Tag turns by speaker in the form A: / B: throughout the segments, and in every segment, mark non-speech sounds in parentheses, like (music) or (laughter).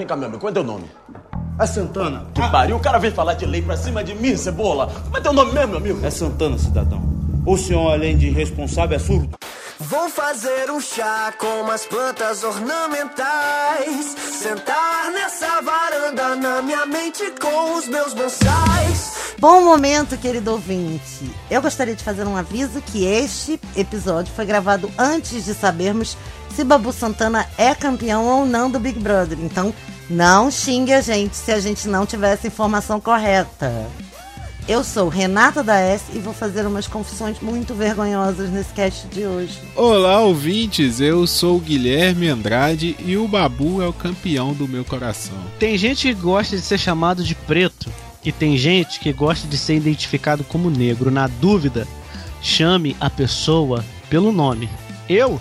A: vem cá, meu amigo, qual é teu nome?
B: É Santana.
A: Que pariu, o cara vem falar de lei pra cima de mim, cebola. Como é teu nome mesmo, meu amigo?
B: É Santana, cidadão. O senhor, além de irresponsável, é surdo?
C: Vou fazer um chá com umas plantas ornamentais. Sentar nessa varanda na minha mente com os meus bonsais.
D: Bom momento, querido ouvinte. Eu gostaria de fazer um aviso que este episódio foi gravado antes de sabermos se Babu Santana é campeão ou não do Big Brother. Então, não xingue a gente se a gente não tiver essa informação correta. Eu sou Renata da S e vou fazer umas confissões muito vergonhosas nesse cast de hoje.
E: Olá, ouvintes. Eu sou o Guilherme Andrade e o Babu é o campeão do meu coração.
F: Tem gente que gosta de ser chamado de preto e tem gente que gosta de ser identificado como negro. Na dúvida, chame a pessoa pelo nome. Eu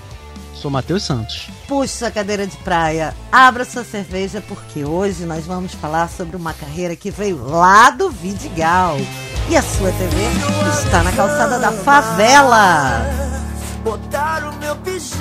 F: sou Matheus Santos.
D: Puxe sua cadeira de praia, abra sua cerveja, porque hoje nós vamos falar sobre uma carreira que veio lá do Vidigal. E a sua TV está na calçada da favela.
C: Botar o meu pijama.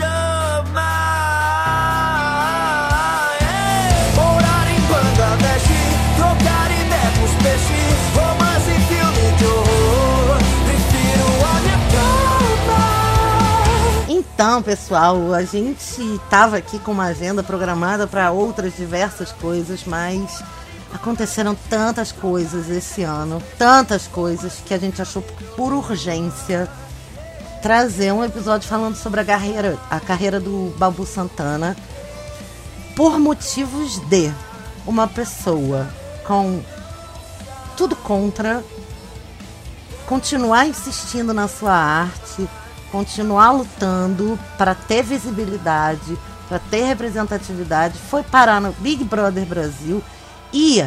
D: Então, pessoal, a gente tava aqui com uma agenda programada para outras diversas coisas, mas aconteceram tantas coisas esse ano, tantas coisas que a gente achou por urgência trazer um episódio falando sobre a carreira, a carreira do Babu Santana por motivos de uma pessoa com tudo contra continuar insistindo na sua arte, continuar lutando para ter visibilidade, para ter representatividade, foi parar no Big Brother Brasil e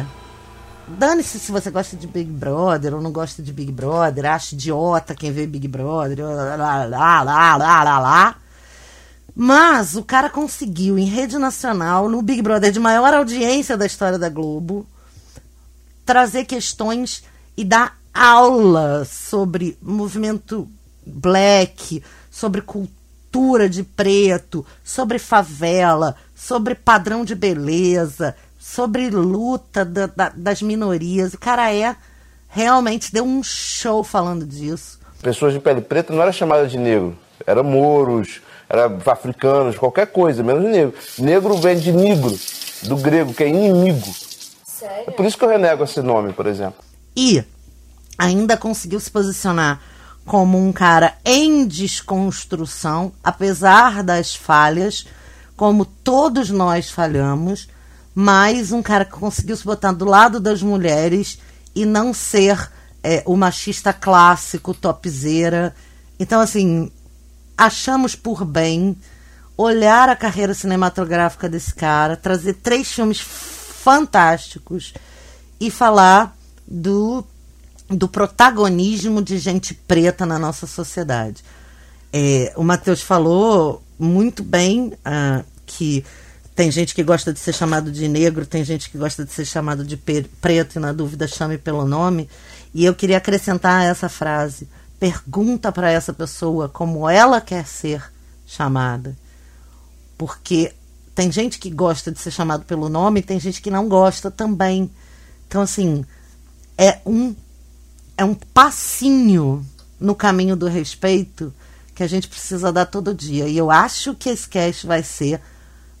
D: dane-se se você gosta de Big Brother ou não gosta de Big Brother, acha idiota quem vê Big Brother, lá, lá, lá, lá, lá, lá. Mas o cara conseguiu, em rede nacional, no Big Brother de maior audiência da história da Globo, trazer questões e dar aula sobre movimento black, sobre cultura de preto, sobre favela, sobre padrão de beleza, sobre luta da- da- das minorias. O cara é realmente deu um show falando disso.
G: Pessoas de pele preta não era chamada de negro, era mouros, era africanos, qualquer coisa, menos negro. Negro vem de negro, do grego, que é inimigo. É por isso que eu renego esse nome, por exemplo.
D: E ainda conseguiu se posicionar como um cara em desconstrução, apesar das falhas, como todos nós falhamos, mas um cara que conseguiu se botar do lado das mulheres e não ser é, o machista clássico, topzeira. Então, assim, achamos por bem olhar a carreira cinematográfica desse cara, trazer três filmes fantásticos e falar do, do protagonismo de gente preta na nossa sociedade. É, o Matheus falou muito bem ah, que tem gente que gosta de ser chamado de negro, tem gente que gosta de ser chamado de preto, e na dúvida chame pelo nome. E eu queria acrescentar essa frase: pergunta para essa pessoa como ela quer ser chamada. Porque tem gente que gosta de ser chamado pelo nome tem gente que não gosta também. Então, assim, é um, é um passinho no caminho do respeito que a gente precisa dar todo dia. E eu acho que esse cast vai ser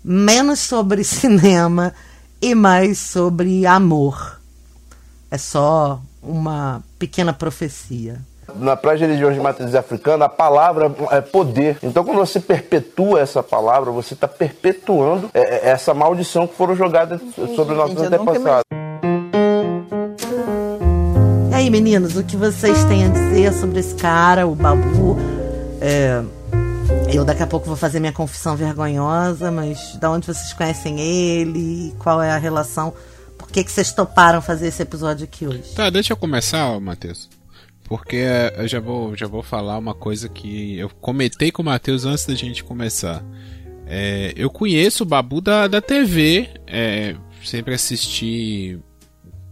D: menos sobre (laughs) cinema e mais sobre amor. É só uma pequena profecia.
G: Na para as religiões de matriz africana, a palavra é poder. Então, quando você perpetua essa palavra, você está perpetuando é, é, essa maldição que foram jogadas sobre nossos antepassados.
D: Aí, meninos, o que vocês têm a dizer sobre esse cara, o Babu? É, eu daqui a pouco vou fazer minha confissão vergonhosa, mas da onde vocês conhecem ele? Qual é a relação? Por que, que vocês toparam fazer esse episódio aqui hoje?
E: Tá, deixa eu começar, Matheus. Porque eu já vou, já vou falar uma coisa que eu comentei com o Matheus antes da gente começar. É, eu conheço o Babu da, da TV, é, sempre assisti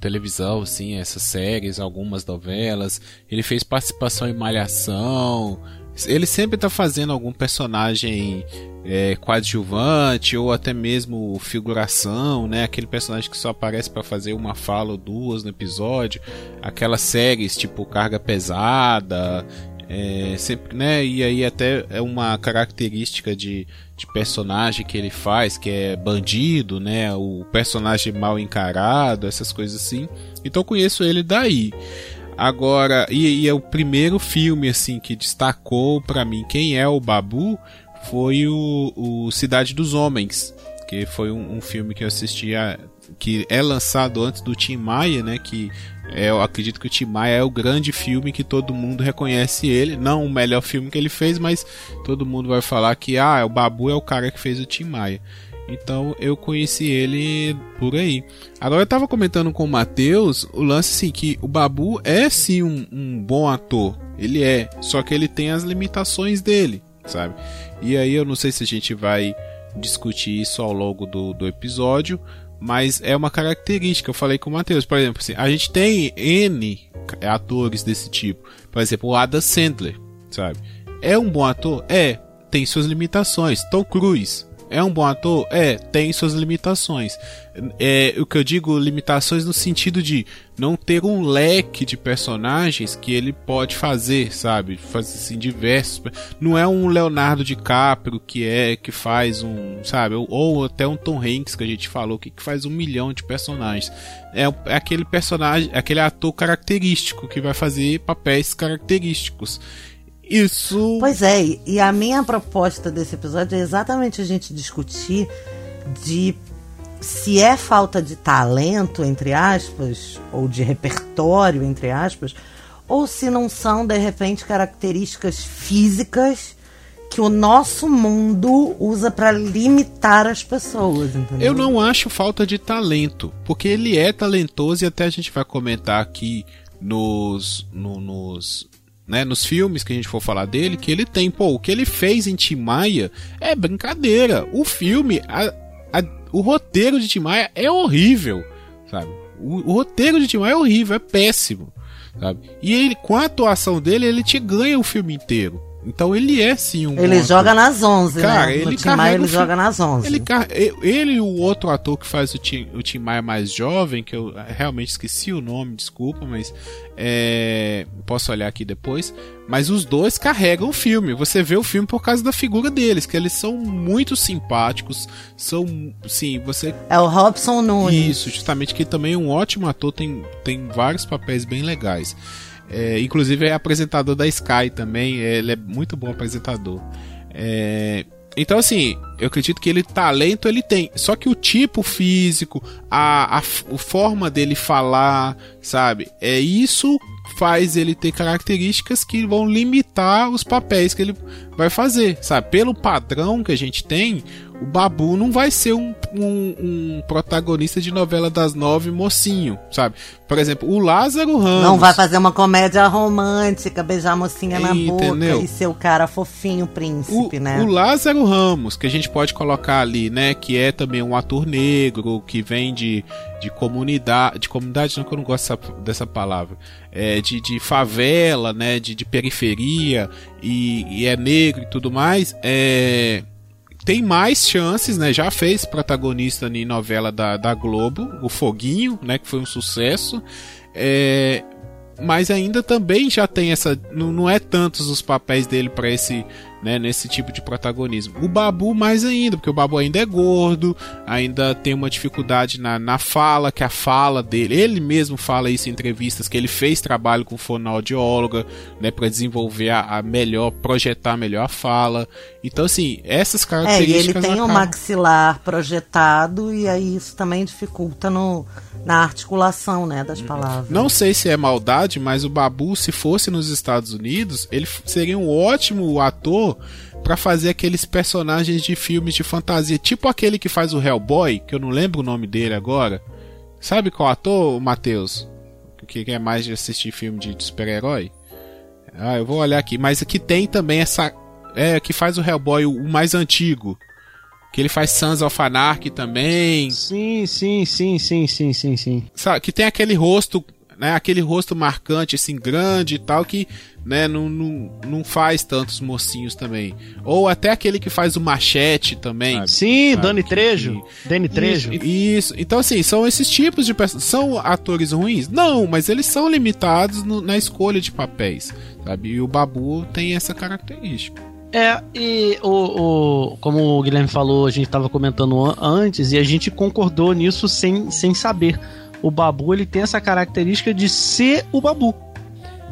E: televisão, assim, essas séries, algumas novelas. Ele fez participação em Malhação, ele sempre tá fazendo algum personagem é, coadjuvante ou até mesmo figuração, né? Aquele personagem que só aparece para fazer uma fala ou duas no episódio, aquelas séries tipo Carga Pesada, é, sempre, né? E aí até é uma característica de, de personagem que ele faz, que é bandido, né? O personagem mal encarado, essas coisas assim. Então conheço ele daí. Agora, e, e é o primeiro filme assim que destacou para mim quem é o Babu foi o, o Cidade dos Homens, que foi um, um, filme que eu assisti que é lançado antes do Tim Maia, né? Que é, eu acredito que o Tim Maia é o grande filme que todo mundo reconhece ele, não o melhor filme que ele fez, mas todo mundo vai falar que ah, o Babu é o cara que fez o Tim Maia. Então eu conheci ele por aí. Agora eu tava comentando com o Matheus o lance assim que o Babu é sim um, um bom ator. Ele é, só que ele tem as limitações dele, sabe? E aí eu não sei se a gente vai discutir isso ao longo do, do episódio, mas é uma característica. Eu falei com o Matheus, por exemplo, assim, a gente tem N atores desse tipo. Por exemplo, o Adam Sandler, sabe? É um bom ator? É. Tem suas limitações. Tom Cruise é um bom ator? É, tem suas limitações. É, o que eu digo, limitações no sentido de não ter um leque de personagens que ele pode fazer, sabe? Fazer assim, diversos. Não é um Leonardo DiCaprio que é que faz um, sabe? Ou, ou até um Tom Hanks que a gente falou que, que faz um milhão de personagens. É, é aquele personagem, aquele ator característico que vai fazer papéis característicos. Isso.
D: Pois é, e a minha proposta desse episódio é exatamente a gente discutir de se é falta de talento, entre aspas, ou de repertório, entre aspas, ou se não são, de repente, características físicas que o nosso mundo usa para limitar as pessoas, entendeu?
E: Eu não acho falta de talento, porque ele é talentoso e até a gente vai comentar aqui nos, no, nos né, nos filmes que a gente for falar dele, que ele tem, pô, o que ele fez em Timaya é brincadeira. O filme, a, a, o roteiro de Timaya é horrível, sabe? O, o roteiro de Timaya é horrível, é péssimo, sabe? E ele, com a atuação dele, ele te ganha o filme inteiro. Então ele é sim um.
D: Ele joga nas 11, né?
E: Cara, né? Ele, Tim Maia,
D: ele joga nas 11.
E: Ele, ele e o outro ator que faz o Tim, o Tim Maia mais jovem, que eu realmente esqueci o nome, desculpa, mas é, posso olhar aqui depois. Mas os dois carregam o filme. Você vê o filme por causa da figura deles, que eles são muito simpáticos. São, sim, você.
D: É o Robson Nunes.
E: Isso, justamente que também é um ótimo ator, tem, tem vários papéis bem legais. É, inclusive é apresentador da Sky também, ele é muito bom apresentador. É, então, assim, eu acredito que ele talento ele tem. Só que o tipo físico, a, a, a forma dele falar, sabe? É isso faz ele ter características que vão limitar os papéis que ele vai fazer, sabe? Pelo padrão que a gente tem, o Babu não vai ser um, um, um, protagonista de novela das nove mocinho, sabe? Por exemplo, o Lázaro Ramos.
D: Não vai fazer uma comédia romântica, beijar a mocinha na entendeu? boca e ser o cara fofinho, príncipe,
E: o,
D: né?
E: O Lázaro Ramos, que a gente pode colocar ali, né? Que é também um ator negro, que vem de, de comunidade. De comunidade, não que eu não gosto dessa, dessa palavra. É, de, de favela, né? De, de periferia e, e é negro e tudo mais. É tem mais chances, né? Já fez protagonista em novela da, da Globo, O Foguinho, né? Que foi um sucesso. É, mas ainda também já tem essa. Não, não é tantos os papéis dele para esse né, nesse tipo de protagonismo. O Babu mais ainda, porque o Babu ainda é gordo, ainda tem uma dificuldade na, na fala, que a fala dele, ele mesmo fala isso em entrevistas, que ele fez trabalho com fonoaudióloga, né, para desenvolver a, a, melhor, projetar melhor a fala. Então, assim, essas características.
D: É, e ele tem um maxilar projetado, e aí isso também dificulta no, na articulação, né, das palavras.
E: Não sei se é maldade, mas o Babu, se fosse nos Estados Unidos, ele seria um ótimo ator para fazer aqueles personagens de filmes de fantasia, tipo aquele que faz o Hellboy, que eu não lembro o nome dele agora. Sabe qual ator, Matheus? Que é mais de assistir filme de, super-herói? Ah, eu vou olhar aqui. Mas aqui tem também essa. É, que faz o Hellboy, o mais antigo. Que ele faz Sons of Anarchy também.
F: Sim, sim, sim, sim, sim, sim, sim.
E: Sabe, que tem aquele rosto né, aquele rosto marcante, assim, grande e tal, que né, não, não, não faz tantos mocinhos também. Ou até aquele que faz o machete também. Sabe?
F: Sim, sabe? Dani Trejo. Que... Dani Trejo.
E: Isso, isso, Então, assim, são esses tipos de pessoas. São atores ruins? Não, mas eles são limitados no, na escolha de papéis. Sabe? E o Babu tem essa característica.
F: É, e o, o, como o Guilherme falou, a gente estava comentando antes e a gente concordou nisso sem, sem saber. O Babu ele tem essa característica de ser o Babu.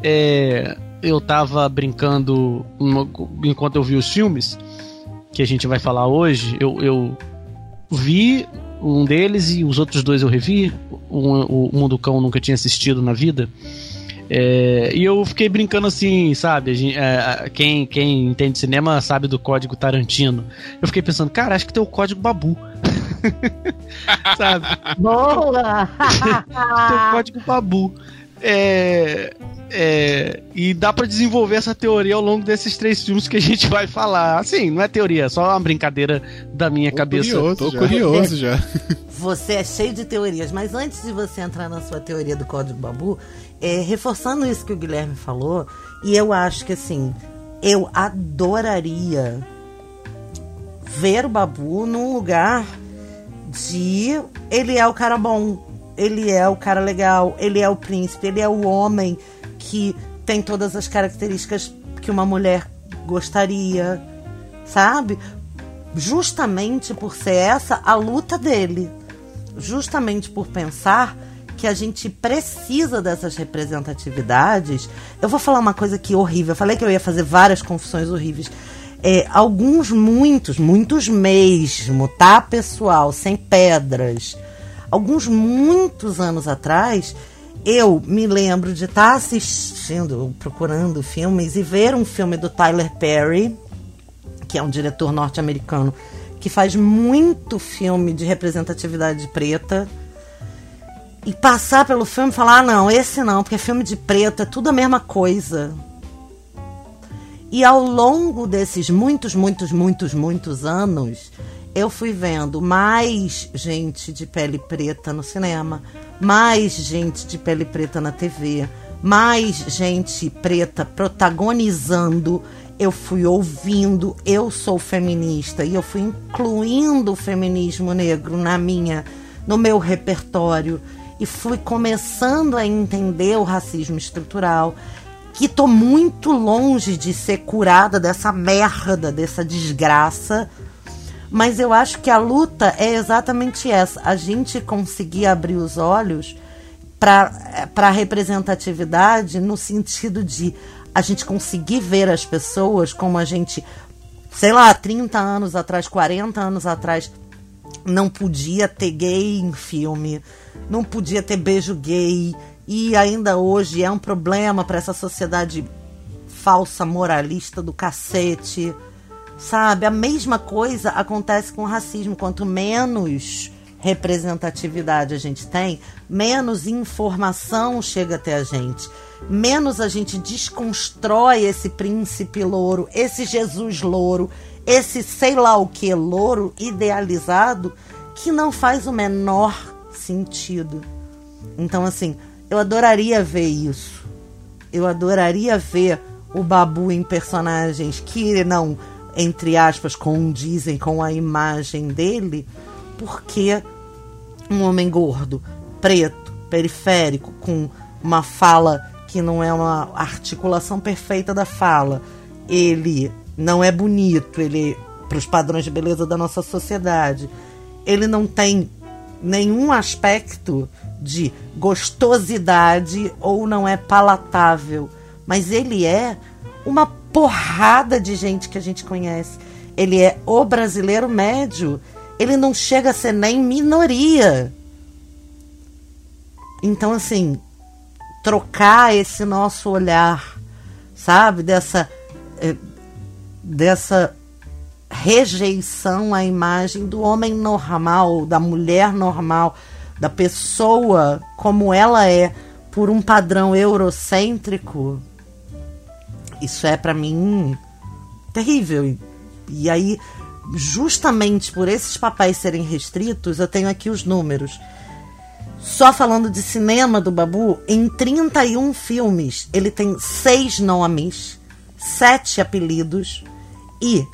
F: É, eu tava brincando enquanto eu vi os filmes que a gente vai falar hoje. Eu, eu vi um deles e os outros dois eu revi. O, o Mundo Cão nunca tinha assistido na vida. É, e eu fiquei brincando assim, sabe? Gente, é, quem, quem entende cinema sabe do código Tarantino. Eu fiquei pensando, cara, acho que tem o código Babu. (laughs) sabe?
D: Boa!
F: tem o código Babu. É, é, e dá para desenvolver essa teoria ao longo desses três filmes que a gente vai falar. Assim, não é teoria, é só uma brincadeira da minha tô cabeça.
E: Curioso, tô já. curioso (laughs) já.
D: Você é cheio de teorias, mas antes de você entrar na sua teoria do código Babu, é, reforçando isso que o Guilherme falou, e eu acho que assim, eu adoraria ver o Babu num lugar de ele é o cara bom, ele é o cara legal, ele é o príncipe, ele é o homem que tem todas as características que uma mulher gostaria, sabe? Justamente por ser essa a luta dele. Justamente por pensar que a gente precisa dessas representatividades. Eu vou falar uma coisa aqui horrível. Eu falei que eu ia fazer várias confissões horríveis. É, alguns, muitos, muitos mesmo, tá, pessoal? Sem pedras. Alguns, muitos anos atrás, eu me lembro de estar tá assistindo, procurando filmes e ver um filme do Tyler Perry, que é um diretor norte-americano que faz muito filme de representatividade preta e passar pelo filme e falar: ah, não, esse não, porque filme de preto é tudo a mesma coisa. E ao longo desses muitos, muitos, muitos, muitos anos, eu fui vendo mais gente de pele preta no cinema, mais gente de pele preta na TV, mais gente preta protagonizando. Eu fui ouvindo, eu sou feminista e eu fui incluindo o feminismo negro na minha, no meu repertório e fui começando a entender o racismo estrutural, que tô muito longe de ser curada dessa merda, dessa desgraça. Mas eu acho que a luta é exatamente essa: a gente conseguir abrir os olhos para a representatividade no sentido de a gente conseguir ver as pessoas como a gente, sei lá, 30 anos atrás, 40 anos atrás, não podia ter gay em filme, não podia ter beijo gay e ainda hoje é um problema para essa sociedade falsa moralista do cacete. Sabe? A mesma coisa acontece com o racismo. Quanto menos representatividade a gente tem, menos informação chega até a gente. Menos a gente desconstrói esse príncipe louro, esse Jesus louro, esse sei lá o que louro idealizado que não faz o menor sentido. Então, assim, eu adoraria ver isso. Eu adoraria ver o Babu em personagens que não, entre aspas, condizem com a imagem dele, porque um homem gordo, preto, periférico, com uma fala que não é uma articulação perfeita da fala, ele não é bonito, ele para os padrões de beleza da nossa sociedade, ele não tem nenhum aspecto de gostosidade ou não é palatável, mas ele é uma porrada de gente que a gente conhece. Ele é o brasileiro médio. Ele não chega a ser nem minoria. Então, assim, trocar esse nosso olhar, sabe, dessa eh, dessa rejeição à imagem do homem normal, da mulher normal, da pessoa como ela é, por um padrão eurocêntrico, isso é para mim terrível. E aí, justamente por esses papéis serem restritos, eu tenho aqui os números. Só falando de cinema do Babu, em 31 filmes ele tem seis nomes, sete apelidos e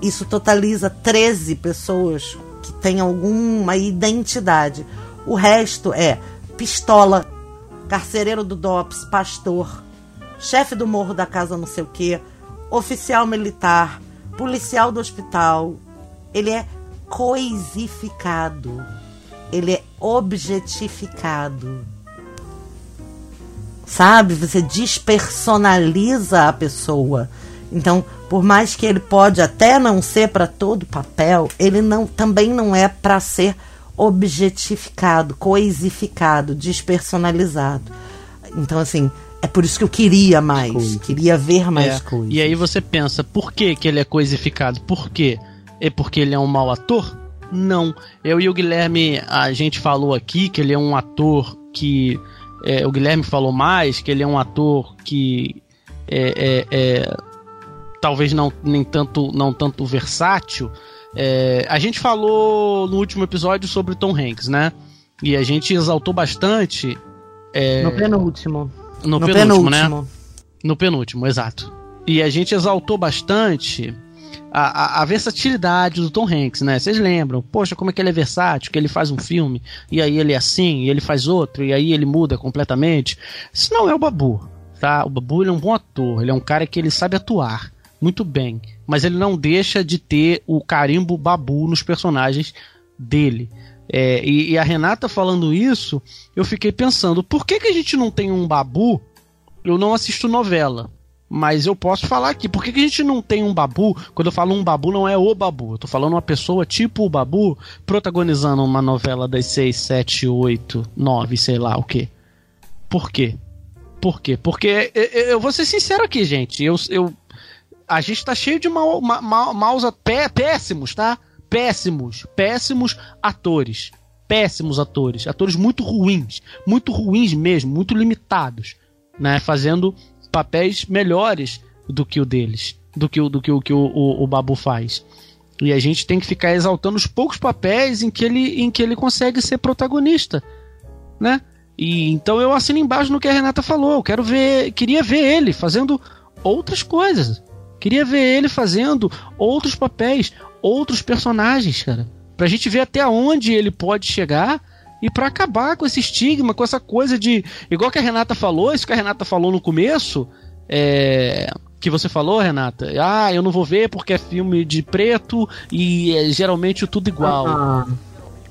D: isso totaliza 13 pessoas que têm alguma identidade. O resto é pistola, carcereiro do DOPS, pastor, chefe do morro da casa não sei o quê, oficial militar, policial do hospital. Ele é coisificado. Ele é objetificado. Sabe? Você despersonaliza a pessoa. Então, por mais que ele pode até não ser para todo papel, ele não também não é para ser objetificado, coisificado, despersonalizado. Então, assim, é por isso que eu queria mais, Coisa. queria ver mais
F: é.
D: coisas.
F: E aí você pensa, por que, que ele é coisificado? Por quê? É porque ele é um mau ator? Não. Eu e o Guilherme, a gente falou aqui que ele é um ator que. É, o Guilherme falou mais, que ele é um ator que. É, é, é talvez não nem tanto não tanto versátil. É, a gente falou no último episódio sobre Tom Hanks, né? E a gente exaltou bastante.
D: É, no penúltimo.
F: No, no penúltimo, né? penúltimo, né? No penúltimo, exato. E a gente exaltou bastante a, a, a, versatilidade do Tom Hanks, né? Vocês lembram? Poxa, como é que ele é versátil, que ele faz um filme, e aí ele é assim, e ele faz outro, e aí ele muda completamente. Isso não é o Babu, tá? O Babu ele é um bom ator, ele é um cara que ele sabe atuar muito bem, mas ele não deixa de ter o carimbo Babu nos personagens dele. É, e, e, a Renata falando isso, eu fiquei pensando, por que, que a gente não tem um babu? Eu não assisto novela, mas eu posso falar aqui, por que, que a gente não tem um babu? Quando eu falo um babu, não é o babu, eu tô falando uma pessoa tipo o babu protagonizando uma novela das 6, 7, 8, 9, sei lá o que. Por quê? Por quê? Porque eu vou ser sincero aqui, gente. Eu, eu, a gente tá cheio de mal, mal, maus, pé, péssimos, tá? péssimos, péssimos atores. Péssimos atores. Atores muito ruins. Muito ruins mesmo, muito limitados. Né? Fazendo papéis melhores do que o deles. Do que, o, do que, o, que o, o, o Babu faz. E a gente tem que ficar exaltando os poucos papéis em que ele, em que ele consegue ser protagonista. Né? E então eu assino embaixo no que a Renata falou. Eu quero ver, queria ver ele fazendo outras coisas. Queria ver ele fazendo outros papéis, outros personagens, cara. Pra gente ver até onde ele pode chegar e para acabar com esse estigma, com essa coisa de. Igual que a Renata falou, isso que a Renata falou no começo, é. Que você falou, Renata, ah, eu não vou ver porque é filme de preto e é geralmente tudo igual. Uhum.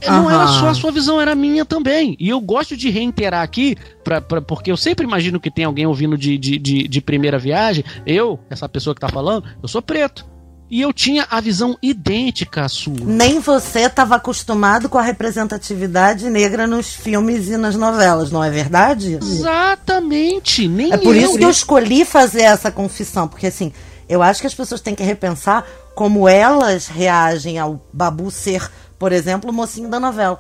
F: Não era só a sua visão, era a minha também. E eu gosto de reiterar aqui, pra, pra, porque eu sempre imagino que tem alguém ouvindo de, de, de, de primeira viagem. Eu, essa pessoa que tá falando, eu sou preto. E eu tinha a visão idêntica à sua.
D: Nem você estava acostumado com a representatividade negra nos filmes e nas novelas, não é verdade?
F: Exatamente. Nem
D: é por eu. isso que eu escolhi fazer essa confissão, porque assim, eu acho que as pessoas têm que repensar como elas reagem ao Babu ser, por exemplo, o mocinho da novela.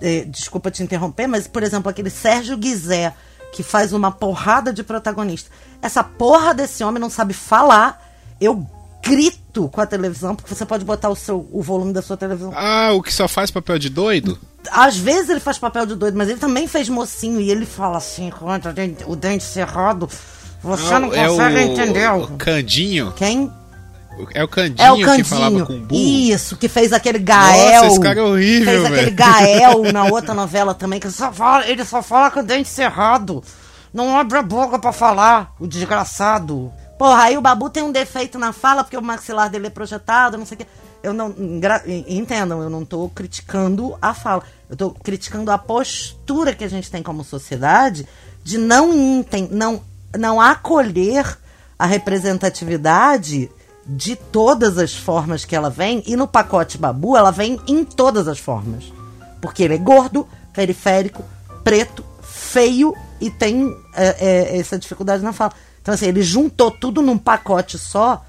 D: É, desculpa te interromper, mas, por exemplo, aquele Sérgio Guizé, que faz uma porrada de protagonista. Essa porra desse homem não sabe falar. Eu grito com a televisão, porque você pode botar o, seu, o volume da sua televisão.
E: Ah, o que só faz papel de doido?
D: Às vezes ele faz papel de doido, mas ele também fez mocinho e ele fala assim, com o dente cerrado. Você não, não é consegue
E: o,
D: entender.
E: O Candinho?
D: Quem?
E: É o Candinho, é o Candinho que falava com burro.
D: Isso, que fez aquele Gael.
E: Nossa, esse cara é horrível,
D: Fez aquele Gael (laughs) na outra novela também, que só fala, ele só fala com o dente cerrado. Não abre a boca para falar, o desgraçado. Porra, aí o Babu tem um defeito na fala, porque o maxilar dele é projetado, não sei o quê. Eu não. Entendam, eu não tô criticando a fala. Eu tô criticando a postura que a gente tem como sociedade de não, não, não acolher a representatividade de todas as formas que ela vem. E no pacote Babu, ela vem em todas as formas. Porque ele é gordo, periférico, preto, feio e tem é, é, essa dificuldade na fala. Então, assim, ele juntou tudo num pacote só,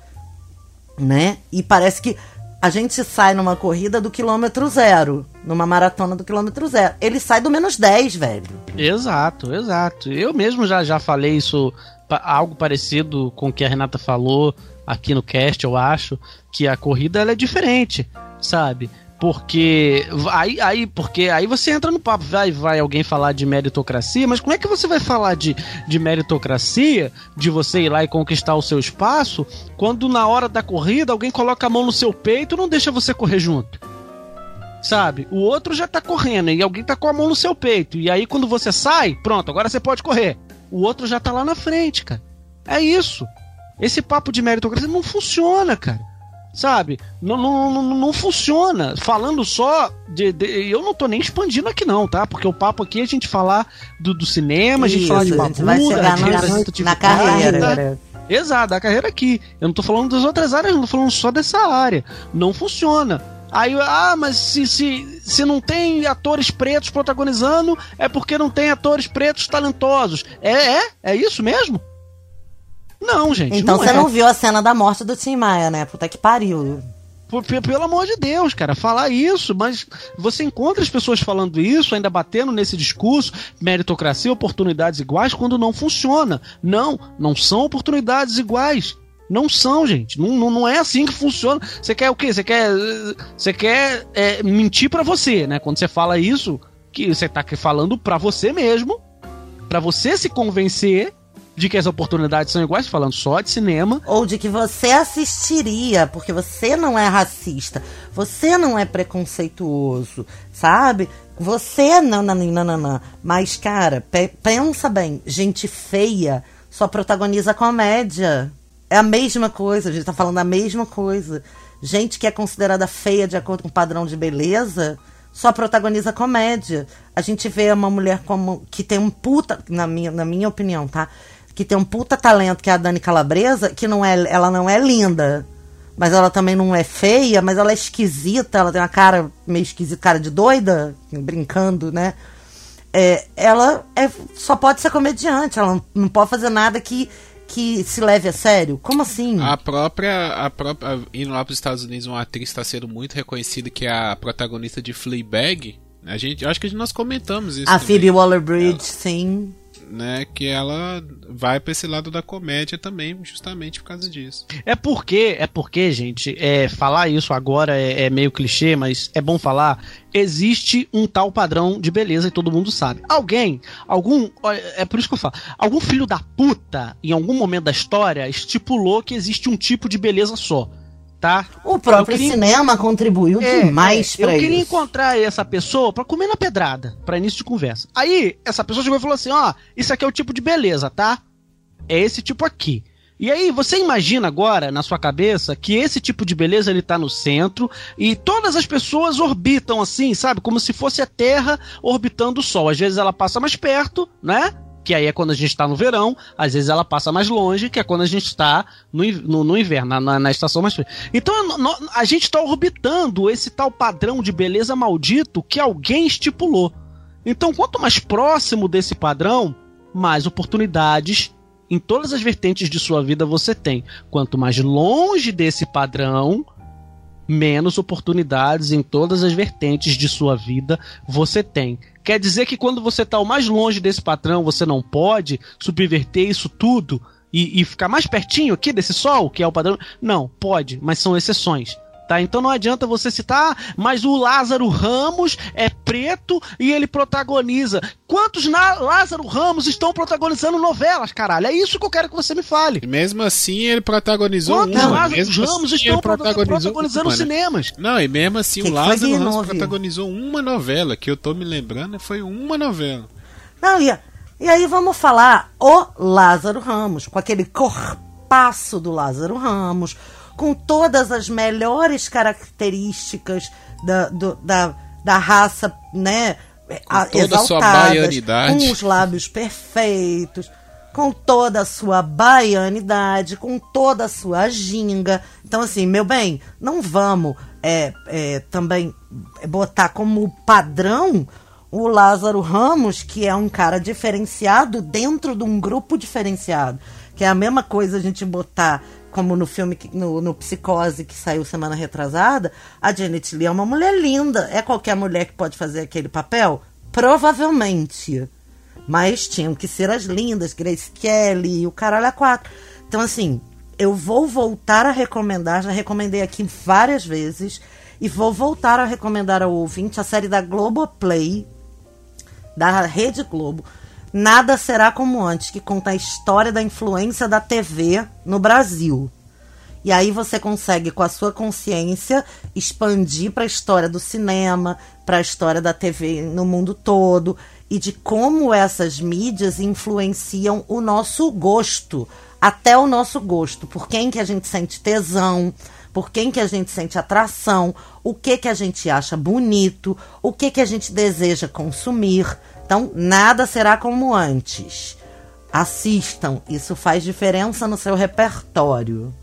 D: né? E parece que a gente sai numa corrida do quilômetro zero, numa maratona do quilômetro zero. Ele sai do menos 10, velho.
F: Exato, exato. Eu mesmo já, já falei isso, algo parecido com o que a Renata falou aqui no cast, eu acho, que a corrida ela é diferente, sabe? Porque aí, aí, porque aí você entra no papo, vai, vai alguém falar de meritocracia, mas como é que você vai falar de, de meritocracia, de você ir lá e conquistar o seu espaço, quando na hora da corrida alguém coloca a mão no seu peito e não deixa você correr junto? Sabe? O outro já tá correndo e alguém tá com a mão no seu peito. E aí quando você sai, pronto, agora você pode correr. O outro já tá lá na frente, cara. É isso. Esse papo de meritocracia não funciona, cara sabe? Não, não, não, não funciona. Falando só de, de, Eu não tô nem expandindo aqui, não, tá? Porque o papo aqui é a gente falar do, do cinema, a gente falar de
D: babura, vai chegar
F: na,
D: na carreira.
F: Exato, da carreira aqui. Eu não tô falando das outras áreas, eu não tô falando só dessa área. Não funciona. Aí, ah, mas se, se, se não tem atores pretos protagonizando, é porque não tem atores pretos talentosos. É, é? É isso mesmo? Não, gente.
D: Então
F: não
D: você
F: é.
D: não viu a cena da morte do Tim Maia, né? Puta que pariu.
F: Pelo amor de Deus, cara, falar isso, mas você encontra as pessoas falando isso, ainda batendo nesse discurso, meritocracia, oportunidades iguais, quando não funciona. Não, não são oportunidades iguais. Não são, gente. Não, não, não é assim que funciona. Você quer o quê? Você quer, você quer é, mentir para você, né? Quando você fala isso, que você tá falando para você mesmo, para você se convencer de que as oportunidades são iguais, falando só de cinema.
D: Ou de que você assistiria, porque você não é racista, você não é preconceituoso, sabe? Você não, não, não, não, não. Mas, cara, pe pensa bem, gente feia só protagoniza comédia. É a mesma coisa, a gente tá falando a mesma coisa. Gente que é considerada feia de acordo com o padrão de beleza só protagoniza comédia. A gente vê uma mulher como que tem um puta, na minha, na minha opinião, tá? Que tem um puta talento, que é a Dani Calabresa, que não é, ela não é linda, mas ela também não é feia, mas ela é esquisita, ela tem uma cara meio esquisita, cara de doida, brincando, né? É, ela é, só pode ser comediante, ela não, não pode fazer nada que que se leve a sério? Como assim?
E: A própria, a própria indo lá para os Estados Unidos, uma atriz está sendo muito reconhecida que é a protagonista de Fleabag. A gente, acho que nós comentamos isso.
D: A Phoebe Waller-Bridge, sim
E: né, que ela vai para esse lado da comédia também, justamente por causa disso.
F: É porque, é porque, gente, é, falar isso agora é, é meio clichê, mas é bom falar. Existe um tal padrão de beleza e todo mundo sabe. Alguém, algum, é por isso que eu falo, algum filho da puta, em algum momento da história, estipulou que existe um tipo de beleza só tá?
D: O próprio queria... cinema contribuiu é, demais é, pra
F: Eu
D: isso.
F: queria encontrar essa pessoa para comer na pedrada, para início de conversa. Aí, essa pessoa chegou e falou assim: ó, isso aqui é o tipo de beleza, tá? É esse tipo aqui. E aí, você imagina agora, na sua cabeça, que esse tipo de beleza ele tá no centro e todas as pessoas orbitam assim, sabe? Como se fosse a Terra orbitando o Sol. Às vezes ela passa mais perto, né? Que aí é quando a gente está no verão, às vezes ela passa mais longe, que é quando a gente está no, no, no, inverno, na, na, estação mais fria. Então no, a gente está orbitando esse tal padrão de beleza maldito que alguém estipulou. Então, quanto mais próximo desse padrão, mais oportunidades em todas as vertentes de sua vida você tem. Quanto mais longe desse padrão, menos oportunidades em todas as vertentes de sua vida você tem. Quer dizer que quando você está o mais longe desse patrão, você não pode subverter isso tudo e, e ficar mais pertinho aqui desse sol, que é o padrão? Não, pode, mas são exceções. Tá? Então não adianta você citar, mas o Lázaro Ramos é preto e ele protagoniza. Quantos Lázaro Ramos estão protagonizando novelas, caralho? É isso que eu quero que você me fale.
E: E mesmo assim ele protagonizou Quantos
F: uma. Lázaro mesmo Ramos assim, estão protagonizando
E: uma,
F: cinemas?
E: Não, e mesmo assim que o Lázaro Ramos protagonizou uma novela, que eu tô me lembrando, foi uma novela.
D: Não, e, e aí vamos falar o Lázaro Ramos, com aquele corpaço do Lázaro Ramos com todas as melhores características da, do, da, da raça, né?
E: Com toda a sua baianidade.
D: Com os lábios perfeitos, com toda a sua baianidade, com toda a sua ginga. Então, assim, meu bem, não vamos é, é, também botar como padrão o Lázaro Ramos, que é um cara diferenciado dentro de um grupo diferenciado. Que é a mesma coisa a gente botar como no filme, no, no Psicose, que saiu semana retrasada, a Janet Lee é uma mulher linda. É qualquer mulher que pode fazer aquele papel? Provavelmente. Mas tinham que ser as lindas, Grace Kelly e o caralho a quatro. Então, assim, eu vou voltar a recomendar, já recomendei aqui várias vezes, E vou voltar a recomendar ao ouvinte a série da Globoplay, da Rede Globo, Nada Será Como Antes, que conta a história da influência da TV no Brasil. E aí você consegue, com a sua consciência, expandir para a história do cinema, para a história da TV no mundo todo e de como essas mídias influenciam o nosso gosto, até o nosso gosto, por quem que a gente sente tesão, por quem que a gente sente atração, o que que a gente acha bonito, o que que a gente deseja consumir. Então, nada será como antes. Assistam, isso faz diferença no seu repertório.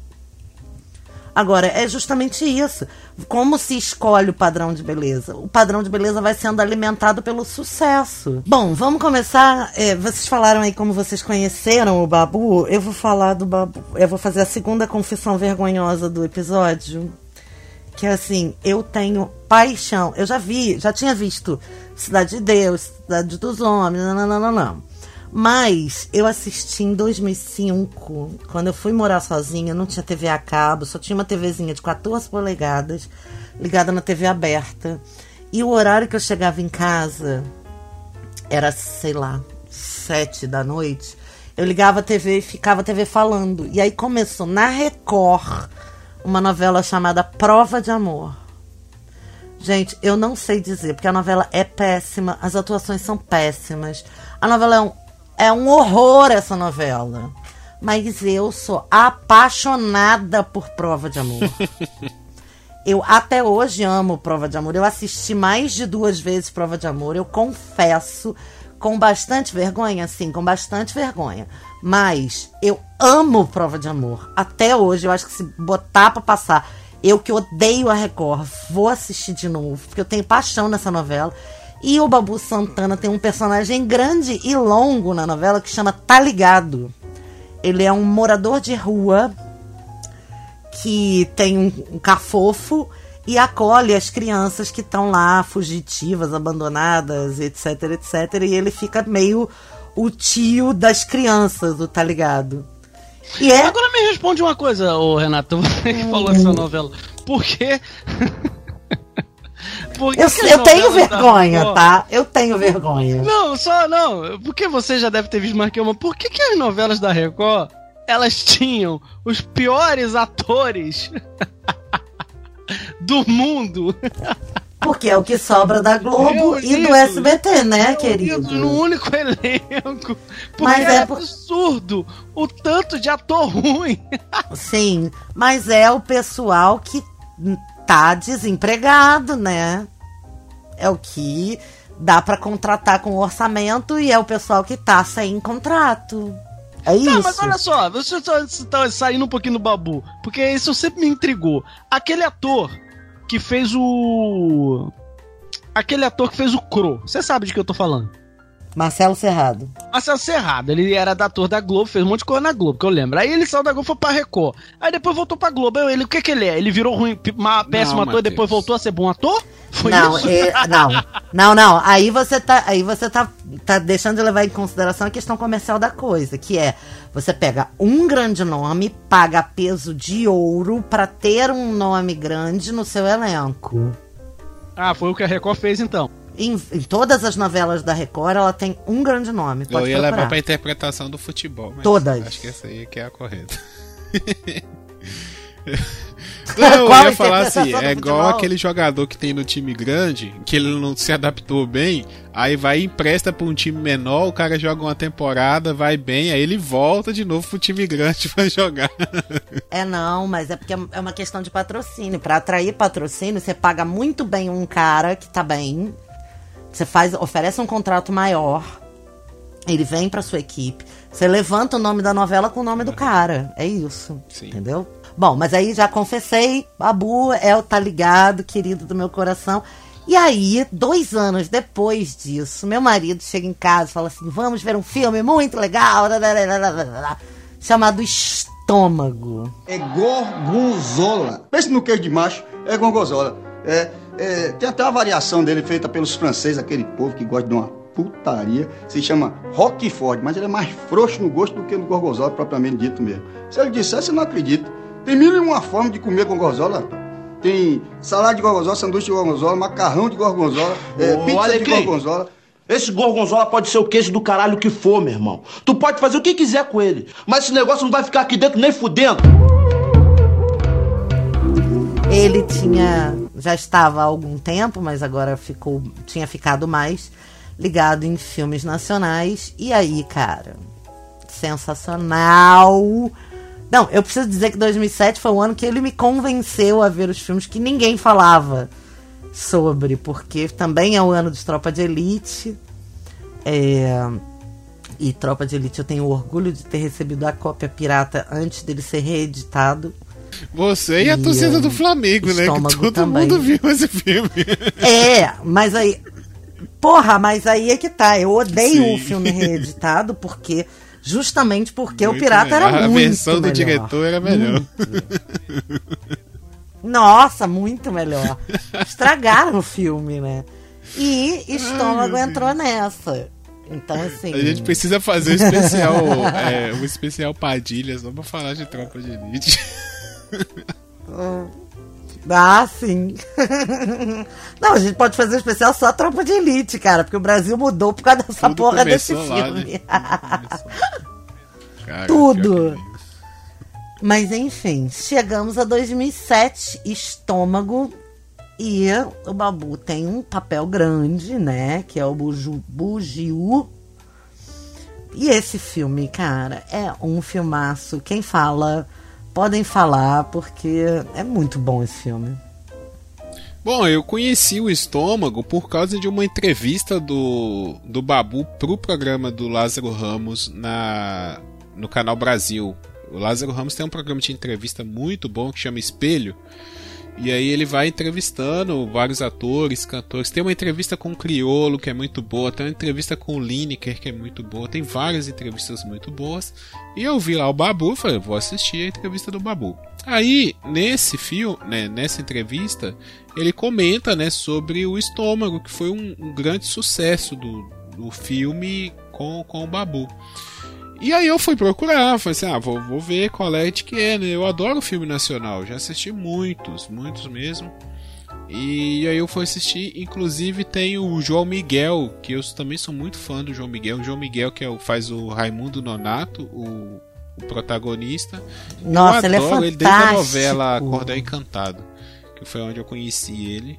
D: Agora, é justamente isso. Como se escolhe o padrão de beleza? O padrão de beleza vai sendo alimentado pelo sucesso. Bom, vamos começar. É, vocês falaram aí como vocês conheceram o Babu. Eu vou falar do Babu. Eu vou fazer a segunda confissão vergonhosa do episódio. Que é assim, eu tenho paixão. Eu já vi, já tinha visto Cidade de Deus, Cidade dos Homens, não, não, não, não. Mas eu assisti em 2005, quando eu fui morar sozinha, não tinha TV a cabo, só tinha uma TVzinha de 14 polegadas ligada na TV aberta. E o horário que eu chegava em casa era, sei lá, sete da noite. Eu ligava a TV e ficava a TV falando. E aí começou na Record uma novela chamada Prova de Amor. Gente, eu não sei dizer, porque a novela é péssima, as atuações são péssimas. A novela é um é um horror essa novela. Mas eu sou apaixonada por Prova de Amor. (laughs) eu até hoje amo Prova de Amor. Eu assisti mais de duas vezes Prova de Amor. Eu confesso, com bastante vergonha, sim, com bastante vergonha. Mas eu amo Prova de Amor. Até hoje, eu acho que se botar pra passar, eu que odeio a Record, vou assistir de novo, porque eu tenho paixão nessa novela. E o Babu Santana tem um personagem grande e longo na novela que chama Tá Ligado. Ele é um morador de rua que tem um, cafofo e acolhe as crianças que estão lá fugitivas, abandonadas, etc, etc. E ele fica meio o tio das crianças, o tá ligado?
F: E é... Agora me responde uma coisa, ô Renato, você que falou essa hum. novela. Por (laughs) que
D: eu, eu tenho vergonha, tá? Eu tenho vergonha.
F: Não, só não. Porque você já deve ter visto mais que uma. Por que, que as novelas da Record elas tinham os piores atores (laughs) do mundo? (laughs)
D: Porque é o que sobra da Globo e do SBT, né, querido?
F: No único elenco. Porque mas é, é absurdo o tanto de ator ruim.
D: Sim, mas é o pessoal que tá desempregado, né? É o que dá para contratar com orçamento e é o pessoal que tá sem contrato. É isso. Não,
F: mas olha só, você tá saindo um pouquinho do babu, porque isso sempre me intrigou. Aquele ator que fez o. Aquele ator que fez o Cro, você sabe de que eu tô falando?
D: Marcelo Serrado.
F: Marcelo Serrado, ele era ator da Globo, fez um monte de coisa na Globo, que eu lembro. Aí ele saiu da Globo e foi pra Record. Aí depois voltou pra Globo. Aí ele, o que que ele é? Ele virou ruim, uma, péssimo não, ator e depois voltou a ser bom ator?
D: Foi não, isso? É, não, não, não. Aí você tá, aí você tá, tá deixando de levar em consideração a questão comercial da coisa, que é você pega um grande nome, paga peso de ouro para ter um nome grande no seu elenco.
F: Ah, foi o que a Record fez então.
D: Em, em, todas as novelas da Record, ela tem um grande nome. Pode
E: Eu ia
D: procurar.
E: levar pra interpretação do futebol.
D: todas.
E: Acho que essa aí que é a correta. (laughs) Não, eu ia falar assim, é igual aquele jogador que tem no time grande, que ele não se adaptou bem, aí vai e empresta pra um time menor, o cara joga uma temporada, vai bem, aí ele volta de novo pro time grande (laughs) pra jogar.
D: É não, mas é porque é uma questão de patrocínio. Para atrair patrocínio, você paga muito bem um cara que tá bem, você faz, oferece um contrato maior, ele vem para sua equipe, você levanta o nome da novela com o nome do cara. É isso. Sim. Entendeu? Bom, mas aí já confessei, Babu é o tá ligado, querido do meu coração. E aí, dois anos depois disso, meu marido chega em casa e fala assim: vamos ver um filme muito legal, chamado Estômago.
H: É gorgonzola. Pense no queijo de macho, é gorgonzola. É, é, tem até uma variação dele feita pelos franceses, aquele povo que gosta de uma putaria. Se chama Roquefort, mas ele é mais frouxo no gosto do que no gorgonzola propriamente dito mesmo. Se ele disser, você não acredita. Tem mil e uma forma de comer gorgonzola. tem salada de gorgonzola, sanduíche de gorgonzola, macarrão de gorgonzola, é, pizza
A: Alecrim.
H: de gorgonzola.
A: Esse gorgonzola pode ser o queijo do caralho que for, meu irmão. Tu pode fazer o que quiser com ele. Mas esse negócio não vai ficar aqui dentro nem fudendo.
D: Ele tinha. Já estava há algum tempo, mas agora ficou. Tinha ficado mais ligado em filmes nacionais. E aí, cara. Sensacional. Não, eu preciso dizer que 2007 foi o ano que ele me convenceu a ver os filmes que ninguém falava sobre, porque também é o ano de Tropa de Elite. É, e Tropa de Elite eu tenho orgulho de ter recebido a cópia pirata antes dele ser reeditado.
E: Você e a
D: E,
E: torcida
D: ah,
E: do Flamengo, né? Que todo
D: também.
E: mundo viu esse filme. (laughs)
D: É, mas aí. Porra, mas aí é que tá. Eu odeio
E: Sim.
D: o filme reeditado porque. Justamente porque o
E: Muito
D: pirata
E: melhor.
D: era
E: A
D: muito
E: versão do
D: melhor.
E: diretor era melhor.
D: Nossa, muito melhor. Estragaram o filme, né? E Estômago entrou nessa. Então, assim.
E: A gente precisa fazer um especial, é, um especial Padilha só pra falar de Tropa de Elite. (laughs)
D: Ah, sim. (laughs) Não, a gente pode fazer um especial só Tropa de Elite, cara, porque o Brasil mudou por causa dessa
E: Tudo
D: porra desse
E: lá,
D: filme.
E: né? (laughs) Cara,
D: Tudo.
E: pior que é.
D: Mas enfim, chegamos a 2007, Estômago. E o Babu tem um papel grande, né? Que é o Buju, Bugiu. E esse filme, cara, é um filmaço. Quem fala, podem falar, porque é muito bom esse filme.
E: Bom, eu conheci o estômago por causa de uma entrevista do, do Babu pro programa do Lázaro Ramos na, no canal Brasil. O Lázaro Ramos tem um programa de entrevista muito bom que chama Espelho. E aí ele vai entrevistando vários atores, cantores. Tem uma entrevista com o Criolo, que é muito boa. Tem uma entrevista com o Lineker, que é muito boa. Tem várias entrevistas muito boas. E eu vi lá o Babu e falei, vou assistir a entrevista do Babu. Aí, nesse filme, né, nessa entrevista, ele comenta né, sobre o estômago, que foi um, um grande sucesso do, do filme com, com o Babu. E aí eu fui procurar, falei assim, ah, vou, vou ver qual é é, né? Eu adoro filme nacional, já assisti muitos, muitos mesmo. E aí eu fui assistir, inclusive tem o João Miguel, que eu também sou muito fã do João Miguel. O João Miguel que é o, faz o Raimundo Nonato, o, o protagonista.
D: Nossa,
E: eu
D: ele é
E: adoro ele desde a novela Cordel Encantado, que foi onde eu conheci ele.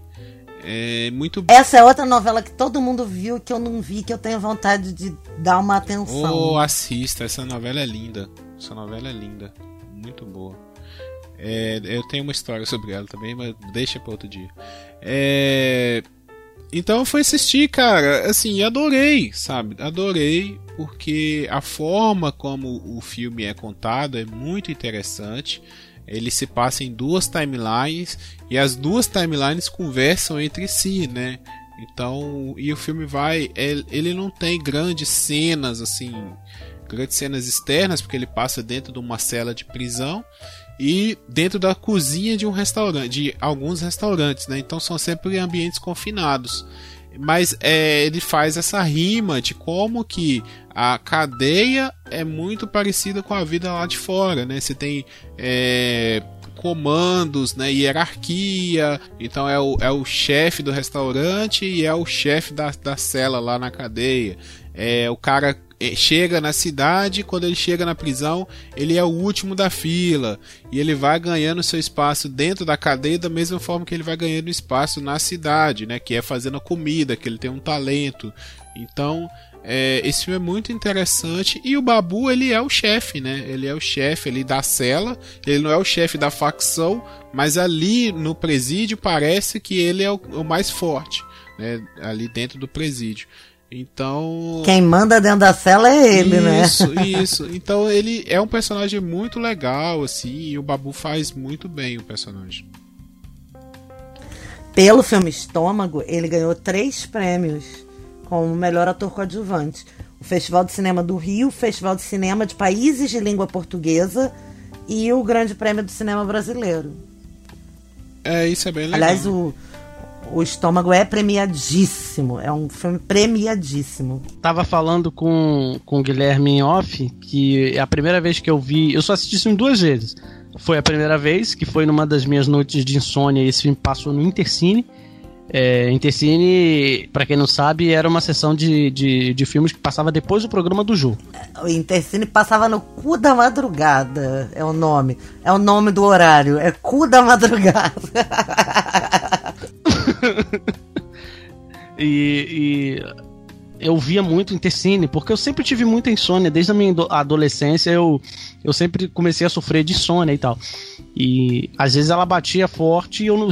E: É muito
D: Essa é outra novela que todo mundo viu que eu não vi, que eu tenho vontade de dar uma atenção.
E: Oh, assista, essa novela é linda. Essa novela é linda. Muito boa. É, eu tenho uma história sobre ela também, mas deixa para outro dia. É, então eu fui assistir, cara. Assim, adorei, sabe? Adorei, porque a forma como o filme é contado é muito interessante. Ele se passa em duas timelines e as duas timelines conversam entre si, né? Então, e o filme vai, ele não tem grandes cenas assim, grandes cenas externas, porque ele passa dentro de uma cela de prisão e dentro da cozinha de um restaurante, de alguns restaurantes, né? Então são sempre ambientes confinados. Mas é, ele faz essa rima de como que a cadeia é muito parecida com a vida lá de fora, né? Você tem é, comandos, né? Hierarquia. Então é o, é o chefe do restaurante e é o chefe da, da cela lá na cadeia. É, o cara chega na cidade, quando ele chega na prisão, ele é o último da fila e ele vai ganhando seu espaço dentro da cadeia da mesma forma que ele vai ganhando espaço na cidade, né? Que é fazendo a comida, que ele tem um talento. Então, é, esse filme é muito interessante e o Babu ele é o chefe, né? Ele é o chefe ali da cela. Ele não é o chefe da facção, mas ali no presídio parece que ele é o, o mais forte, né? Ali dentro do presídio. Então.
D: Quem manda dentro da cela é ele, né?
E: Isso, (laughs) isso. Então ele é um personagem muito legal, assim, e o Babu faz muito bem o personagem.
D: Pelo filme Estômago, ele ganhou três prêmios como melhor ator coadjuvante. O Festival de Cinema do Rio, o Festival de Cinema de Países de Língua Portuguesa e o Grande Prêmio do Cinema Brasileiro.
E: É, isso é bem legal.
D: Aliás, o, o Estômago é premiadíssimo. É um filme premiadíssimo.
F: Tava falando com, com o Guilherme em off que é a primeira vez que eu vi. Eu só assisti isso em duas vezes. foi a primeira vez, que foi numa das minhas noites de insônia. Esse filme passou no Intercine. É, Intercine, pra quem não sabe, era uma sessão de, de, de filmes que passava depois do programa do Ju.
D: O Intercine passava no cu da madrugada. É o nome. É o nome do horário. É cu da madrugada. (laughs) (laughs)
F: e, e eu via muito Intercine, porque eu sempre tive muita insônia. Desde a minha adolescência eu, eu sempre comecei a sofrer de insônia e tal. E às vezes ela batia forte e eu não,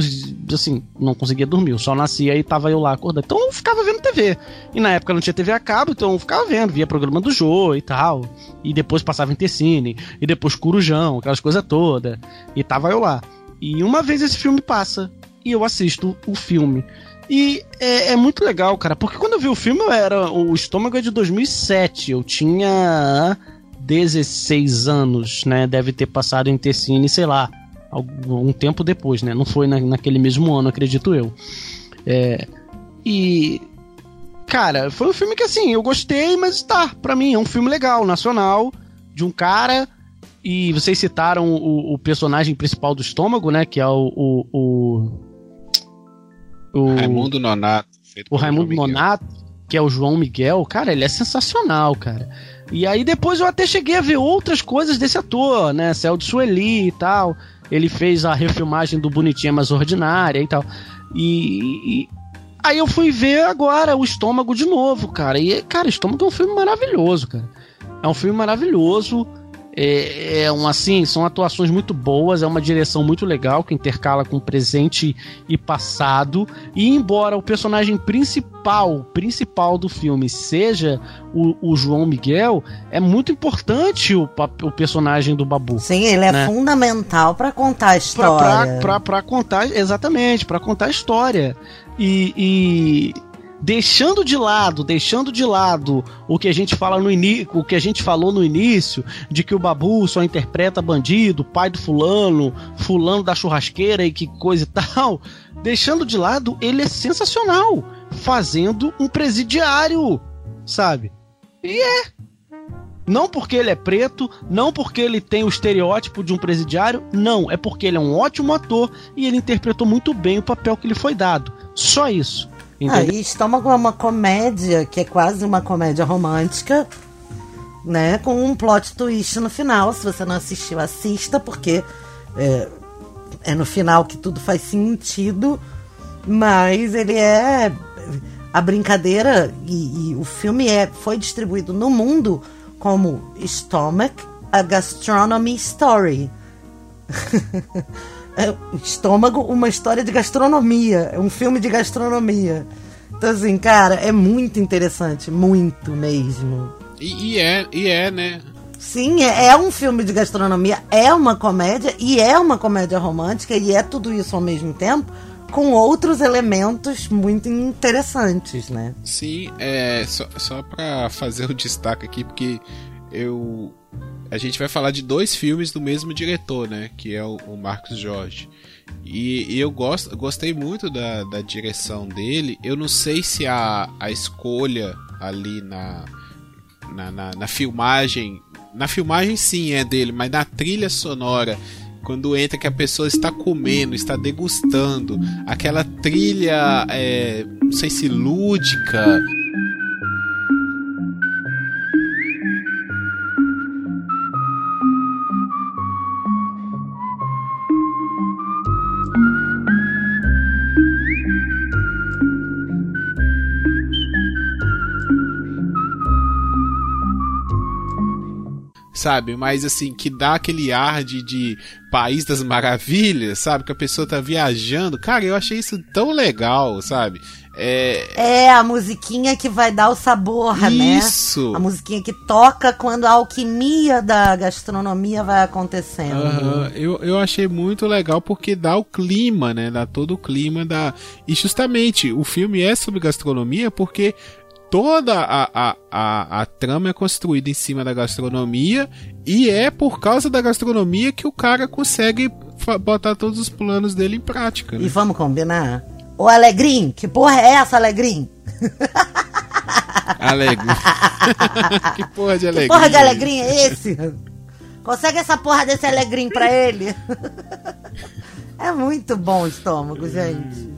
F: assim, não conseguia dormir. Eu só nascia e tava eu lá acordado. Então eu ficava vendo TV. E na época não tinha TV a cabo, então eu ficava vendo, via programa do Jô e tal. E depois passava Intercine, e depois Curujão, aquelas coisas todas. E tava eu lá. E uma vez esse filme passa e eu assisto o filme. E é, é, muito legal, cara, porque quando eu vi o filme, eu era. O estômago é de 2007, eu tinha 16 anos, né? Deve ter passado em Tessine, sei lá, algum tempo depois, né? Não foi na, naquele mesmo ano, acredito eu. É, e. Cara, foi um filme que assim, eu gostei, mas tá, pra mim, é um filme legal, nacional, de um cara. E vocês citaram o, o personagem principal do estômago, né? Que é o, o, o
E: o Raimundo Nonato.
F: o Raimundo Nonato, que é o João Miguel, cara, ele é sensacional, cara. E aí depois eu até cheguei a ver outras coisas desse ator, né? Céu de Sueli e tal. Ele fez a refilmagem do Bonitinha Mais Ordinária e tal. E, e, aí eu fui ver agora o Estômago de novo, cara. E, cara, Estômago é um filme maravilhoso, cara. É um filme maravilhoso. É, é um assim, são atuações muito boas, é uma direção muito legal que intercala com presente e passado. E embora o personagem principal, principal do filme seja o, o João Miguel, é muito importante o, o personagem do Babu.
D: Sim, ele é né? fundamental para contar a história.
F: Para contar, exatamente, para contar a história. E, e, deixando de lado, deixando de lado o que a gente fala no início, o que a gente falou no início, de que o Babu só interpreta bandido, pai do fulano, fulano da churrasqueira e que coisa e tal, deixando de lado, ele é sensacional, fazendo um presidiário, sabe? E é. Não porque ele é preto, não porque ele tem o estereótipo de um presidiário, não, é porque ele é um ótimo ator e ele interpretou muito bem o papel que lhe foi dado. Só isso.
D: Ah, e Estômago é uma comédia que é quase uma comédia romântica, né? Com um plot twist no final. Se você não assistiu, assista, porque é, é no final que tudo faz sentido. Mas ele é. A brincadeira e, e o filme é, foi distribuído no mundo como Stomach, a Gastronomy Story. (laughs) é, estômago, uma história de gastronomia. É um filme de gastronomia. Então, assim, cara, é muito interessante. Muito mesmo.
E: E, e é, e é, né?
D: Sim, é, é, um filme de gastronomia, é uma comédia e é uma comédia romântica e é tudo isso ao mesmo tempo, com outros elementos muito interessantes, né?
E: Sim, é só, só para fazer o destaque aqui, porque eu a gente vai falar de dois filmes do mesmo diretor, né? Que é o, o Marcos Jorge. E, e, eu gosto, gostei muito da, da direção dele. Eu não sei se a, a escolha ali na, na, na, na filmagem. Na filmagem sim é dele, mas na trilha sonora quando entra que a pessoa está comendo, está degustando, aquela trilha, é, não sei se lúdica, sabe? Mas assim, que dá aquele ar de, de país das maravilhas, sabe? Que a pessoa tá viajando. Cara, eu achei isso tão legal, sabe?
D: É... é a musiquinha que vai dar o sabor,
E: isso.
D: né?
E: Isso.
D: A musiquinha que toca quando a alquimia da gastronomia vai acontecendo.
E: Uhum. Eu, eu achei muito legal porque dá o clima, né? Dá todo o clima da. E justamente o filme é sobre gastronomia porque toda a, a, a, a trama é construída em cima da gastronomia e é por causa da gastronomia que o cara consegue botar todos os planos dele em prática. Né?
D: E vamos combinar? Ô Alegrim, que porra é essa, Alegrim? (laughs)
E: Alegrim. (laughs) que porra de alegria?
D: Que porra de alegria é esse? Consegue essa porra desse alegrim pra ele? (laughs) é muito bom o estômago, gente.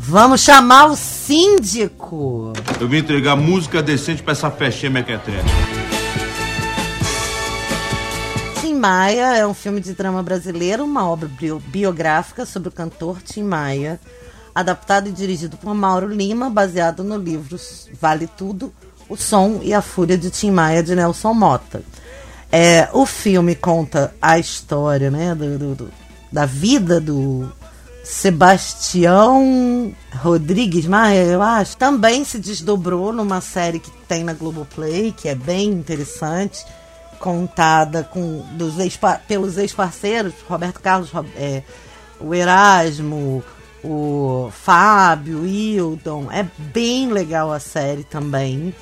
D: Vamos chamar o síndico.
B: Eu vim entregar música decente pra essa festinha mequetrefe.
D: Tim Maia é um filme de drama brasileiro, uma obra bio- biográfica sobre o cantor Tim Maia, adaptado e dirigido por Mauro Lima, baseado no livro Vale Tudo, O Som e a Fúria de Tim Maia, de Nelson Mota. É, o filme conta a história né, do- do- do- da vida do Sebastião Rodrigues Maia, eu acho. Também se desdobrou numa série que tem na Globoplay, que é bem interessante, contada com, dos ex, pelos ex-parceiros, Roberto Carlos, é, o Erasmo, o Fábio, Hildon. É bem legal a série também.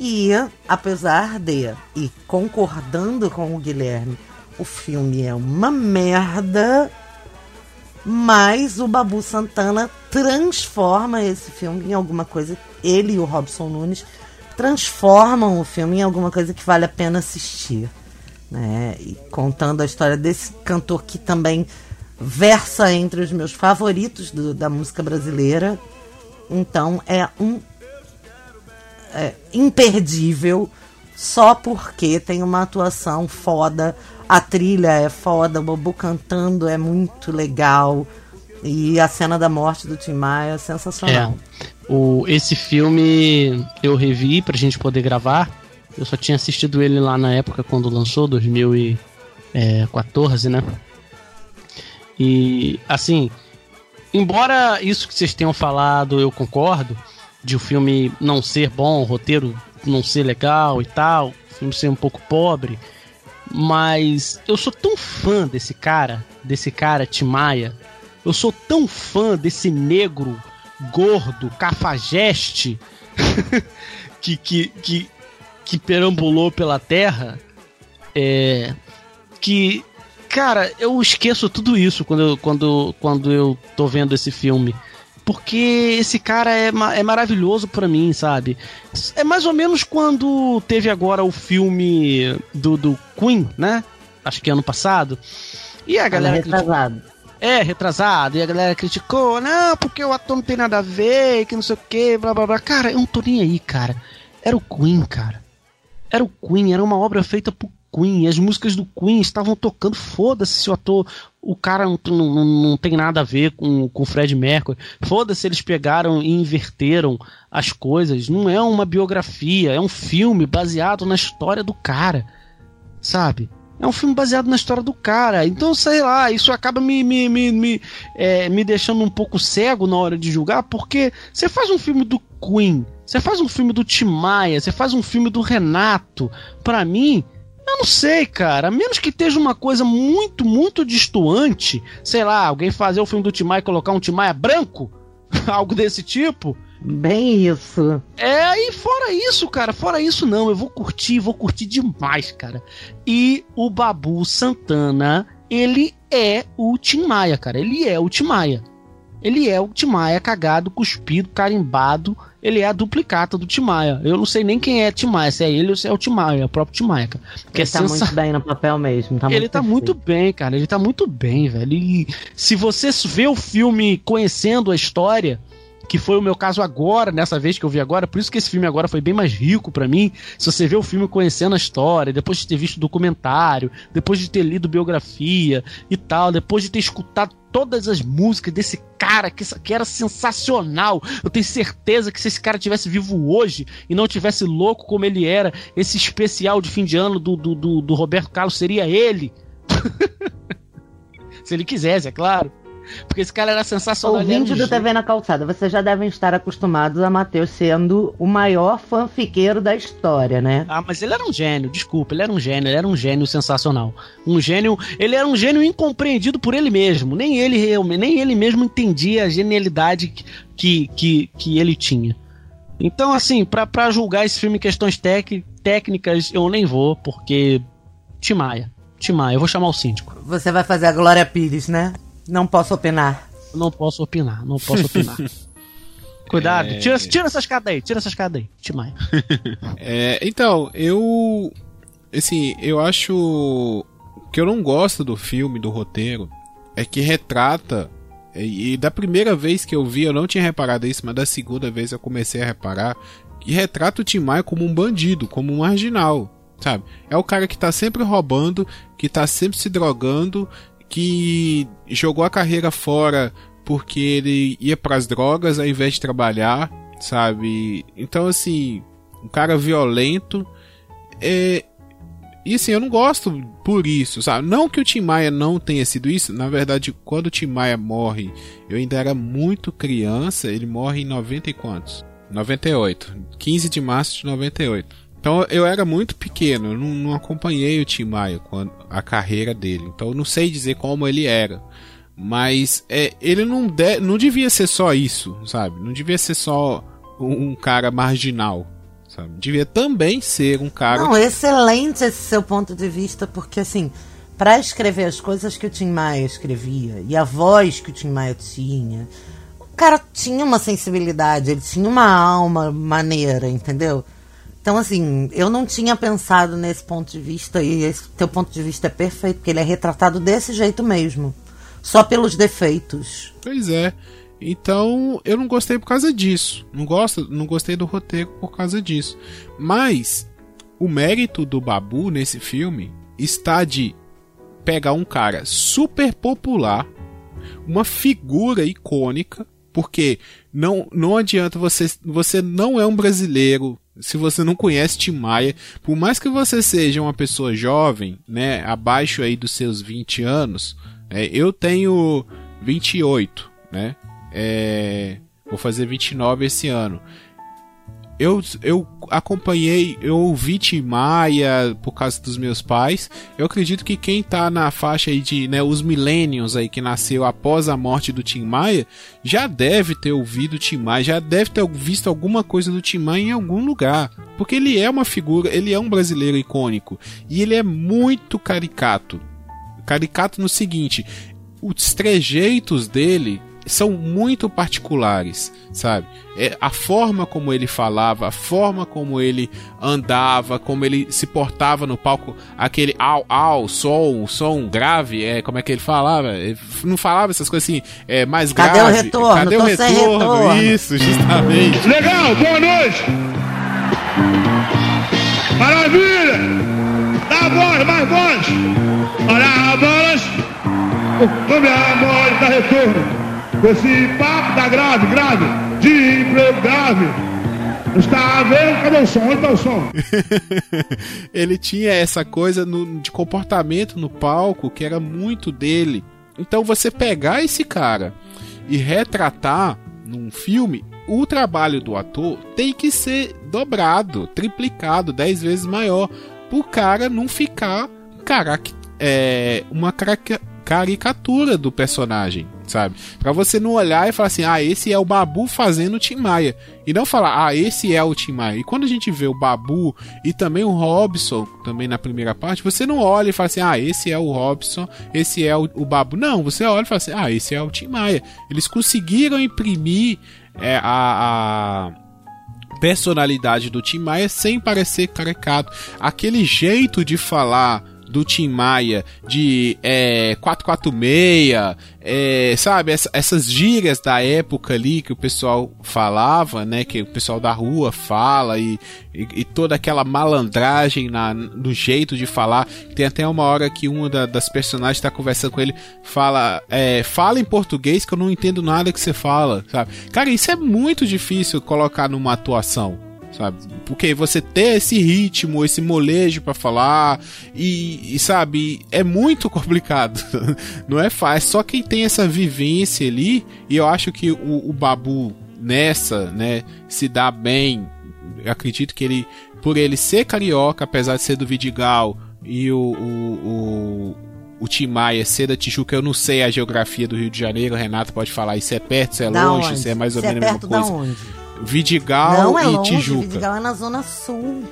D: E, apesar de, e concordando com o Guilherme, o filme é uma merda, mas o Babu Santana transforma esse filme em alguma coisa. Ele e o Robson Nunes transformam o filme em alguma coisa que vale a pena assistir. Né? E contando a história desse cantor que também versa entre os meus favoritos do- da música brasileira. Então é um é, imperdível só porque tem uma atuação foda, a trilha é foda, o Bobo cantando é muito legal e a cena da morte do Tim Maia é sensacional.
F: O, esse filme eu revi pra gente poder gravar. Eu só tinha assistido ele lá na época quando lançou, 2014, né? E assim, embora isso que vocês tenham falado eu concordo, de o filme não ser bom, o roteiro não ser legal e tal, o filme ser um pouco pobre, mas eu sou tão fã desse cara, desse cara Timaya, eu sou tão fã desse negro gordo, cafajeste, (laughs) que, que, que, que perambulou pela terra, é, que, cara, eu esqueço tudo isso quando eu, quando, quando eu tô vendo esse filme. Porque esse cara é, ma- é maravilhoso pra mim, sabe? É mais ou menos quando teve agora o filme do, do Queen, né? Acho que ano passado. E a galera.
D: retrasado.
F: É, retrasado. E a galera criticou, não, porque o ator não tem nada a ver, que não sei o que, blá blá blá. Cara, eu não tô nem aí, cara. Era o Queen, cara. Era o Queen, era uma obra feita por Queen. As músicas do Queen estavam tocando, foda-se se o ator, o cara não, não, não tem nada a ver com, o Fred Mercury. Foda-se eles pegaram e inverteram as coisas. Não é uma biografia, é um filme baseado na história do cara, sabe? É um filme baseado na história do cara. Então, sei lá, isso acaba me, me, me, me, é, me deixando um pouco cego na hora de julgar, porque você faz um filme do Queen, você faz um filme do Tim Maia, você faz um filme do Renato. Pra mim, eu não sei, cara. A menos que esteja uma coisa muito, muito distoante, sei lá, alguém fazer o filme do Tim Maia e colocar um Tim Maia branco, (laughs) algo desse tipo.
D: Bem isso.
F: É, e fora isso, cara, fora isso não, eu vou curtir, vou curtir demais, cara. E o Babu Santana, ele é o Tim Maia, cara, ele é o Tim Maia. Ele é o Tim Maia cagado, cuspido, carimbado, ele é a duplicata do Tim Maia. Eu não sei nem quem é Tim Maia, se é ele ou se é o Tim Maia, é o próprio Tim Maia, cara. Que
D: Ele
F: é
D: tá
F: sensa-
D: muito bem no papel mesmo. Tá
F: ele
D: muito
F: tá
D: perfeito.
F: muito bem, cara. Ele tá muito bem, velho. E se você vê o filme conhecendo a história, que foi o meu caso agora, nessa vez que eu vi agora, por isso que esse filme agora foi bem mais rico pra mim. Se você vê o filme conhecendo a história, depois de ter visto documentário, depois de ter lido biografia e tal, depois de ter escutado todas as músicas desse cara que, que era sensacional. Eu tenho certeza que se esse cara tivesse vivo hoje e não tivesse louco como ele era, esse especial de fim de ano do, do, do, do Roberto Carlos seria ele. (laughs) se ele quisesse, é claro. Porque esse cara era sensacional. ele era um
D: Ouvinte do. TV na Calçada, vocês já devem estar acostumados a Matheus sendo o maior fanfiqueiro da história, né?
F: Ah, mas ele era um gênio, desculpa, ele era um gênio, ele era um gênio sensacional. Um gênio, ele era um gênio incompreendido por ele mesmo. Nem ele nem ele mesmo entendia a genialidade que, que, que ele tinha. Então, assim, pra, pra julgar esse filme em questões tec, técnicas, eu nem vou, porque. Timaya. Timaya, eu vou chamar o síndico.
D: Você vai fazer a Glória Pires, né? Não posso opinar.
F: Não posso opinar, não posso opinar. (laughs) Cuidado,
E: É.
F: tira, tira essa escada aí, tira essa escada aí, Timaya. (laughs)
E: É, então, eu. Assim, eu acho que eu não gosto do filme, do roteiro, é que retrata. E, e da primeira vez que eu vi, eu não tinha reparado isso, mas da segunda vez eu comecei a reparar. Que retrata o Tim Maia como um bandido, como um marginal. Sabe? É o cara que tá sempre roubando, que tá sempre se drogando, que jogou a carreira fora porque ele ia para as drogas ao invés de trabalhar, sabe? Então assim, um cara violento é e assim, eu não gosto por isso, sabe? Não que o Tim Maia não tenha sido isso. Na verdade, quando o Tim Maia morre, eu ainda era muito criança. Ele morre em 90 e quantos? 98. 15 de março de 98. Então eu era muito pequeno, eu não, não acompanhei o Tim Maia, quando, a carreira dele. Então eu não sei dizer como ele era. Mas é, ele não, de, não devia ser só isso, sabe? Não devia ser só um, um cara marginal. Sabe? Devia também ser um cara.
D: Não, excelente esse seu ponto de vista, porque assim, para escrever as coisas que o Tim Maia escrevia e a voz que o Tim Maia tinha, o cara tinha uma sensibilidade, ele tinha uma alma maneira, entendeu? Então, assim, eu não tinha pensado nesse ponto de vista, e esse teu ponto de vista é perfeito, porque ele é retratado desse jeito mesmo. Só pelos defeitos.
E: Pois é. Então, eu não gostei por causa disso. Não gosto, não gostei do roteiro por causa disso. Mas o mérito do Babu nesse filme está de pegar um cara super popular, uma figura icônica, porque não, não adianta você você não é um brasileiro se você não conhece Tim Maia, por mais que você seja uma pessoa jovem, né, abaixo aí dos seus 20 anos, é, eu tenho 28, né, é, vou fazer 29 esse ano eu, eu acompanhei, eu ouvi Tim Maia por causa dos meus pais. Eu acredito que quem tá na faixa aí de, né, os millennials aí que nasceu após a morte do Tim Maia, já deve ter ouvido Tim Maia, já deve ter visto alguma coisa do Tim Maia em algum lugar. Porque ele é uma figura, ele é um brasileiro icônico. E ele é muito caricato. Caricato no seguinte, os trejeitos dele são muito particulares, sabe? É, a forma como ele falava, a forma como ele andava, como ele se portava no palco, aquele au au, som, som grave, é como é que ele falava? Ele não falava essas coisas assim, é mais
D: Cadê
E: grave.
D: o retorno?
E: Cadê o retorno?
D: retorno?
E: Isso, justamente.
B: Legal, boa noite! Maravilha! Dá a voz, mais voz! Olha a voz! Vamos a voz, dá retorno! Com esse papo da grave, grave, de emprego grave. Está vendo? Cadê o som? Onde está o som? (laughs)
E: ele tinha essa coisa no, de comportamento no palco que era muito dele. Então você pegar esse cara e retratar num filme, o trabalho do ator tem que ser dobrado, triplicado, dez vezes maior, pro cara não ficar carac é, uma caricatura do personagem sabe? Para você não olhar e falar assim, ah, esse é o Babu fazendo o Tim Maia. E não falar, ah, esse é o Tim Maia. E quando a gente vê o Babu e também o Robson, também na primeira parte, você não olha e fala assim, ah, esse é o Robson, esse é o, o Babu. Não, você olha e fala assim, ah, esse é o Tim Maia. Eles conseguiram imprimir é, a, a personalidade do Tim Maia sem parecer caricato. Aquele jeito de falar do Tim Maia de é, 446, é, sabe? Essa, essas gírias da época ali que o pessoal falava, né? Que o pessoal da rua fala e, e, e toda aquela malandragem na, no jeito de falar. Tem até uma hora que uma da, das personagens está conversando com ele, fala, é, fala em português que eu não entendo nada que você fala, sabe? Cara, isso é muito difícil colocar numa atuação sabe? Porque você ter esse ritmo, esse molejo para falar e, e, sabe, é muito (laughs) complicado. Não é fácil. É só quem tem essa vivência ali, e eu acho que o, o Babu nessa, né, se dá bem. Eu acredito que ele, por ele ser carioca, apesar de ser do Vidigal, e o, o, o o Tim Maia ser da Tijuca, eu não sei a geografia do Rio de Janeiro, o Renato pode falar, isso é perto, isso é
D: da
E: longe,
D: onde?
E: isso é mais ou
D: é
E: menos a mesma
D: perto da
E: coisa.
D: onde?
E: Vidigal
D: é
E: e
D: longe,
E: Tijuca.
D: Vidigal é na zona sul.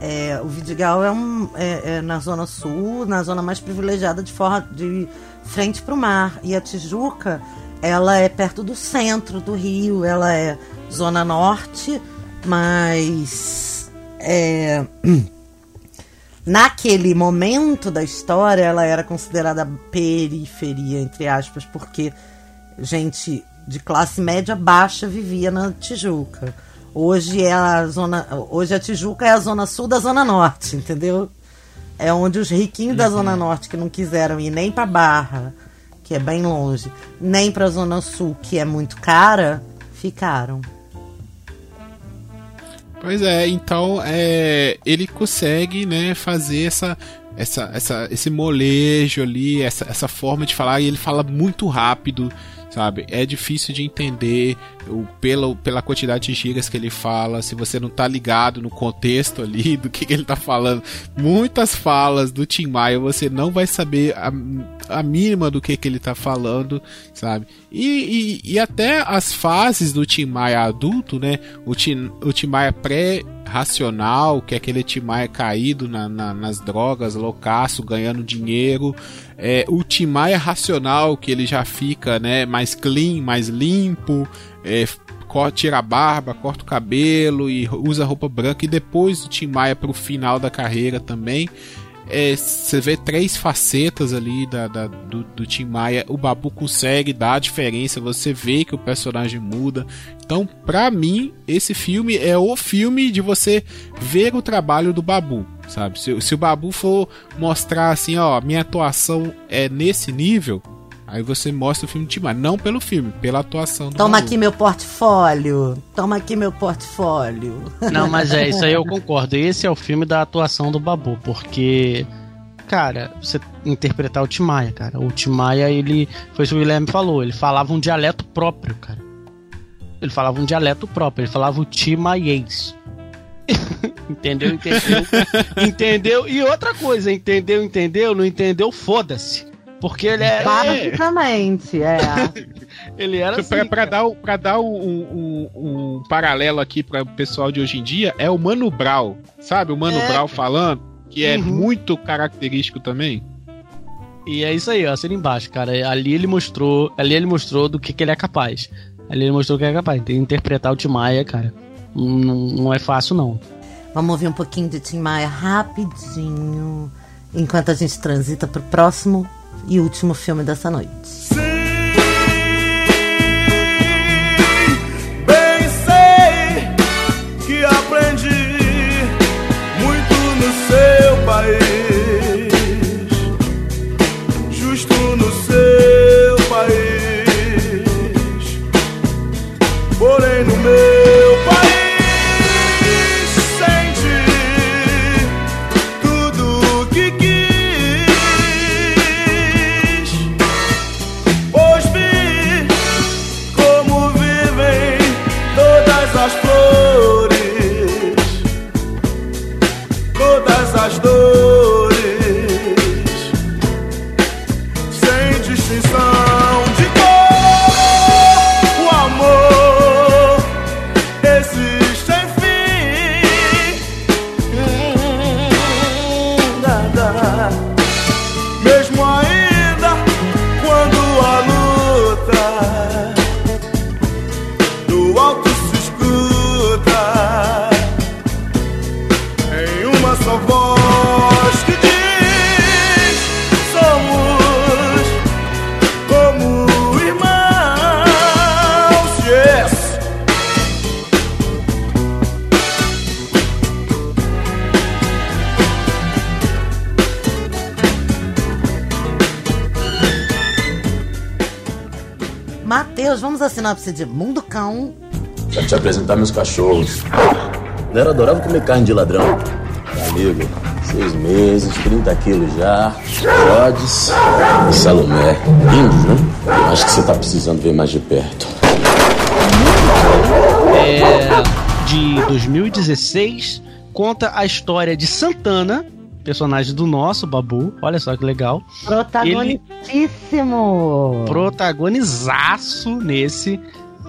D: É, o Vidigal é, um, é, é na zona sul, na zona mais privilegiada de, forma, de frente para o mar. E a Tijuca, ela é perto do centro do Rio, ela é zona norte, mas é, (clears throat) naquele momento da história, ela era considerada periferia, entre aspas, porque gente de classe média baixa vivia na Tijuca. Hoje é a zona, hoje a Tijuca é a zona sul da zona norte, entendeu? É onde os riquinhos da zona norte que não quiseram ir nem para Barra, que é bem longe, nem para a zona sul, que é muito cara, ficaram.
E: Pois é, então é, ele consegue né, fazer essa, essa, essa, esse molejo ali, essa, essa forma de falar, e ele fala muito rápido sabe? É difícil de entender o, pela, pela quantidade de gigas que ele fala, se você não tá ligado no contexto ali (laughs) do que, que ele tá falando. Muitas falas do Tim Maia você não vai saber a, a mínima do que, que ele tá falando, sabe? E, e, e até as fases do Tim Maia adulto, né? O Tim, o Tim Maia pré racional, que é aquele Tim Maia caído na, na, nas drogas, loucaço, ganhando dinheiro. É, o Tim Maia racional, que ele já fica né, mais clean, mais limpo, é, tira a barba, corta o cabelo e usa roupa branca. E depois o Tim para o final da carreira também. É, você vê três facetas ali da, da do, do, Tim Maia. O Babu consegue dar a diferença. Você vê que o personagem muda. Então, pra mim, esse filme é o filme de você ver o trabalho do Babu. Sabe? Se, se o Babu for mostrar assim, ó, minha atuação é nesse nível, Aí você mostra o filme de Tim Maia. Não pelo filme, pela atuação do
D: Toma aqui meu portfólio. Toma aqui meu portfólio.
F: Não, mas é, isso aí eu (laughs) concordo. Esse é o filme da atuação do Babu, porque. Cara, você interpretar o Timaya, cara. O Timaya, ele. Foi isso que o Guilherme falou. Ele falava um dialeto próprio, cara. Ele falava um dialeto próprio. Ele falava o Timaiês. (laughs) entendeu? Entendeu? entendeu? E outra coisa, entendeu? Entendeu? Não entendeu? Foda-se. Porque ele é.
D: Basicamente, é. (laughs)
F: ele era assim,
E: pra, pra dar, pra dar um, um, um, paralelo aqui para o pessoal de hoje em dia, é o Mano Brown. Sabe? O Mano é. Brown falando, que é uhum. muito característico também.
F: E é isso aí, ó, assina embaixo, cara. Ali ele mostrou, ali ele mostrou do que, que ele é capaz. Ali ele mostrou que ele é capaz. Tem que interpretar o Tim Maia, cara. Não, não é fácil, não.
D: Vamos ouvir um pouquinho de Tim Maia rapidinho. Enquanto a gente transita pro próximo e último filme dessa noite. A sinopse de Mundo Cão.
I: Pra te apresentar meus cachorros. Nero adorava comer carne de ladrão. amigo, seis meses, 30 quilos já. Rhodes e Salomé. Lindos, né? Acho que você tá precisando ver mais de perto.
F: É de 2016. Conta a história de Santana, personagem do nosso Babu. Olha só que legal.
D: Protagonitíssimo!
F: Ele, protagonizaço nesse.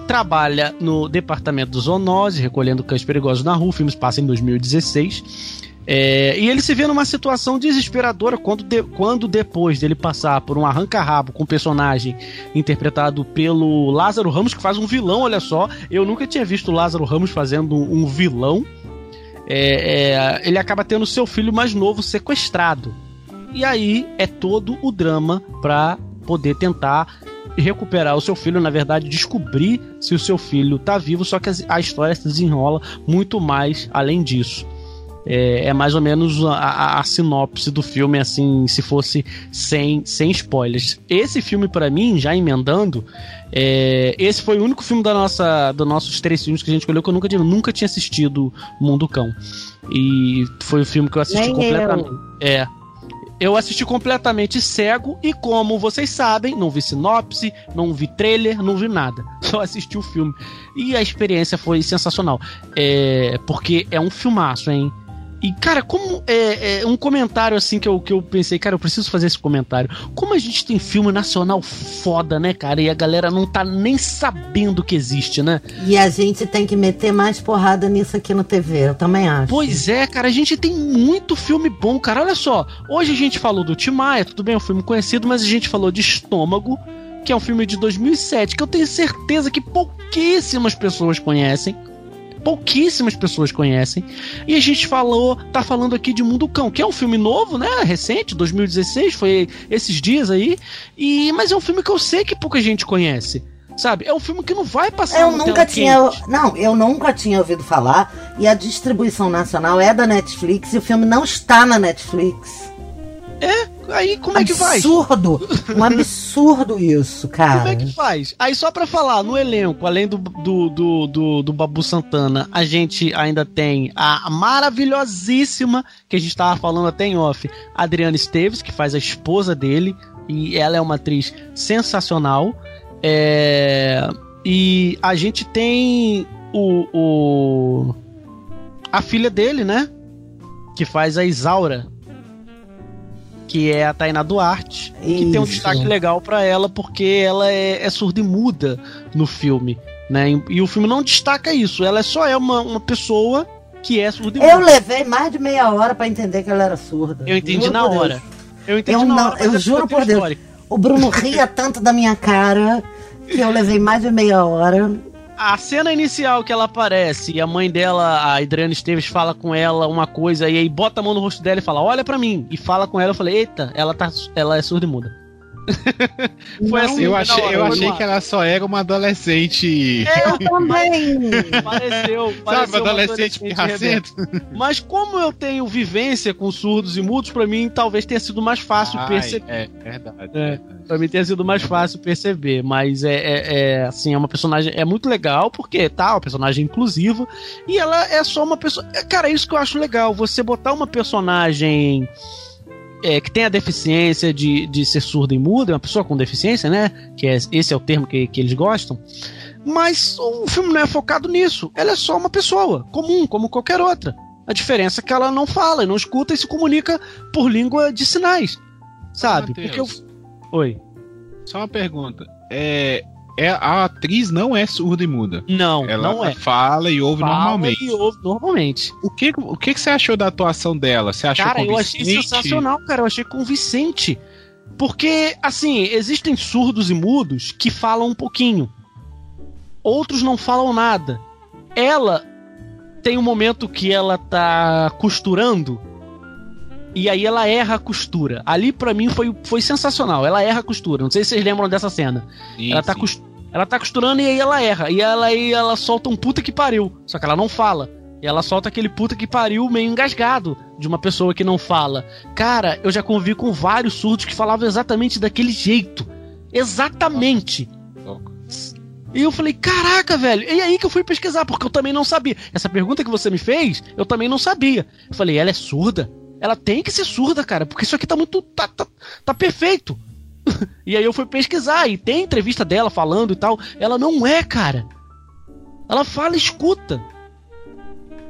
F: Trabalha no departamento do zoonose, recolhendo cães perigosos na rua. O filme passa em 2016. É, e ele se vê numa situação desesperadora quando, de, quando depois dele passar por um arranca-rabo com um personagem interpretado pelo Lázaro Ramos, que faz um vilão, olha só. Eu nunca tinha visto o Lázaro Ramos fazendo um vilão é, é, ele acaba tendo seu filho mais novo sequestrado. E aí é todo o drama pra poder tentar recuperar o seu filho, na verdade, descobrir se o seu filho tá vivo, só que a história se desenrola muito mais além disso. É, é mais ou menos a, a, a, sinopse do filme, assim, se fosse sem, sem spoilers. Esse filme, para mim, já emendando, é, esse foi o único filme da nossa, dos nossos três filmes que a gente escolheu que eu nunca, nunca tinha assistido Mundo Cão. E foi o filme que eu assisti Nem completamente. Eu. É. Eu assisti completamente cego e, como vocês sabem, não vi sinopse, não vi trailer, não vi nada. (laughs) Só assisti o filme. E a experiência foi sensacional. É, porque é um filmaço, hein? E, cara, como é, é, um comentário assim que eu, que eu pensei, cara, eu preciso fazer esse comentário. Como a gente tem filme nacional foda, né, cara? E a galera não tá nem sabendo que existe, né?
D: E a gente tem que meter mais porrada nisso aqui no TV, eu também acho.
F: Pois é, cara, a gente tem muito filme bom, cara. Olha só, hoje a gente falou do Timaya, tudo bem, é um filme conhecido, mas a gente falou de Estômago, que é um filme de 2007, que eu tenho certeza que pouquíssimas pessoas conhecem pouquíssimas pessoas conhecem. E a gente falou, tá falando aqui de Mundo Cão, que é um filme novo, né? Recente, 2016, foi esses dias aí. E mas é um filme que eu sei que pouca gente conhece. Sabe? É um filme que não vai passar
D: Eu nunca tinha, não, eu nunca tinha ouvido falar e a distribuição nacional é da Netflix e o filme não está na Netflix.
F: Aí como é que faz?
D: Absurdo! Um (laughs) absurdo isso, cara.
F: Como é que faz? Aí só pra falar, no elenco, além do, do, do, do, do Babu Santana, a gente ainda tem a maravilhosíssima, que a gente tava falando até em off, Adriana Esteves, que faz a esposa dele, e ela é uma atriz sensacional. É... E a gente tem o, o... a filha dele, né? Que faz a Isaura que é a Tainá Duarte, Isso. que tem um destaque legal para ela porque ela é, é surda e muda no filme, né? E, o filme não destaca isso, ela é só é uma, uma pessoa que é surda e
D: muda. Eu levei mais de meia hora para entender que ela era surda.
F: Eu entendi na hora. Eu entendi
D: eu
F: na
D: não, hora. Eu juro por Deus. O Bruno ria tanto da minha cara que eu levei mais de meia hora
F: a cena inicial que ela aparece e a mãe dela, a Adriana Esteves, fala com ela uma coisa e aí bota a mão no rosto dela e fala: Olha para mim. E fala com ela, eu falei: Eita, ela, tá, ela é surda e muda.
E: Foi assim, eu achei, hora, eu achei que ela só era uma adolescente.
D: Eu também!
F: pareceu, pareceu
E: Sabe, uma adolescente pirracento.
F: Mas como eu tenho vivência com surdos e mudos, pra mim talvez tenha sido mais fácil Ai, perceber.
E: É, verdade,
F: é, verdade. Pra mim tenha sido mais fácil perceber. Mas é, é, é, assim, é uma personagem. É muito legal, porque tá, uma personagem inclusiva. E ela é só uma pessoa. Cara, é isso que eu acho legal. Você botar uma personagem é, que tem a deficiência de, de ser surda e muda, é uma pessoa com deficiência, né? Que é, esse é o termo que, que eles gostam. Mas o filme não é focado nisso. Ela é só uma pessoa comum, como qualquer outra. A diferença é que ela não fala, não escuta e se comunica por língua de sinais. Sabe? Mateus, Porque eu... Oi.
E: Só uma pergunta. É, é, a atriz não é surda e muda.
F: Não,
E: ela
F: não é.
E: fala e ouve fala normalmente.
F: E ouve normalmente.
E: O que, o que, que você achou da atuação dela? Você achou
F: Cara, eu achei sensacional, cara. Eu achei convincente. Porque, assim, existem surdos e mudos que falam um pouquinho. Outros não falam nada. Ela tem um momento que ela tá costurando e aí ela erra a costura. Ali para mim foi, foi sensacional. Ela erra a costura. Não sei se vocês lembram dessa cena. Sim, ela, tá ela tá costurando e aí ela erra. E ela aí ela solta um puta que pariu. Só que ela não fala. E ela solta aquele puta que pariu meio engasgado de uma pessoa que não fala. Cara, eu já convivi com vários surdos que falavam exatamente daquele jeito. Exatamente. E eu falei, caraca, velho. E aí que eu fui pesquisar, porque eu também não sabia. Essa pergunta que você me fez, eu também não sabia. Eu falei, ela é surda? Ela tem que ser surda, cara, porque isso aqui tá muito. tá, tá, tá perfeito. (laughs) e aí eu fui pesquisar e tem entrevista dela falando e tal. Ela não é, cara. Ela fala escuta.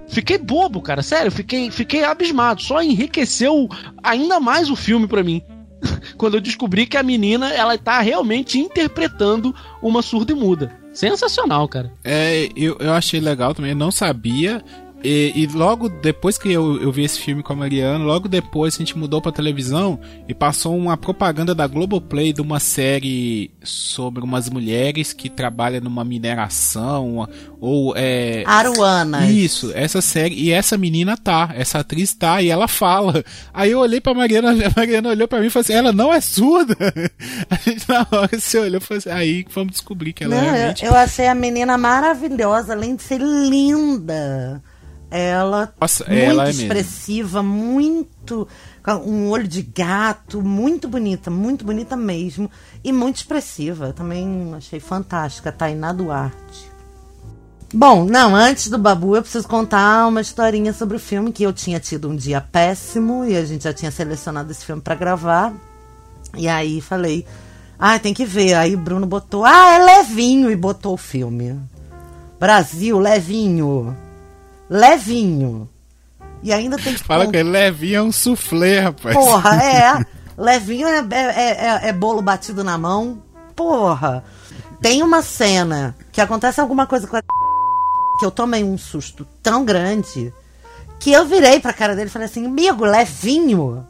F: Fiquei bobo, cara, sério, fiquei, fiquei abismado. Só enriqueceu ainda mais o filme para mim. (laughs) Quando eu descobri que a menina, ela tá realmente interpretando uma surda e muda. Sensacional, cara.
E: É, eu, eu achei legal também, eu não sabia E, e logo depois que eu, eu vi esse filme com a Mariana, logo depois a gente mudou pra televisão e passou uma propaganda da Globoplay de uma série sobre umas mulheres que trabalham numa mineração ou é.
D: Aruanas.
E: Isso, essa série. E essa menina tá, essa atriz tá, e ela fala. Aí eu olhei pra Mariana, (laughs) a Mariana olhou pra mim e falou assim: ela não é surda. (laughs) A gente na hora se olhou e falou assim: aí vamos descobrir que ela
D: Não, eu,
E: realmente.
D: eu achei a menina maravilhosa, além de ser linda. Ela
E: Nossa,
D: muito
E: ela é mesmo.
D: expressiva, muito com um olho de gato, muito bonita, muito bonita mesmo e muito expressiva. Eu também achei fantástica, Tainá Duarte. Bom, não, antes do Babu, eu preciso contar uma historinha sobre o filme que eu tinha tido um dia péssimo e a gente já tinha selecionado esse filme pra gravar. E aí falei, ah, tem que ver. Aí o Bruno botou, ah, é levinho e botou o filme. Brasil, levinho. Levinho. E ainda tem que
E: Fala que ele levinho é um soufflé, rapaz.
D: Porra, é. (laughs) Levinho é, é, é- é bolo batido na mão. Porra. Tem uma cena que acontece alguma coisa com a (laughs) que eu tomei um susto tão grande que eu virei pra cara dele e falei assim, amigo, levinho.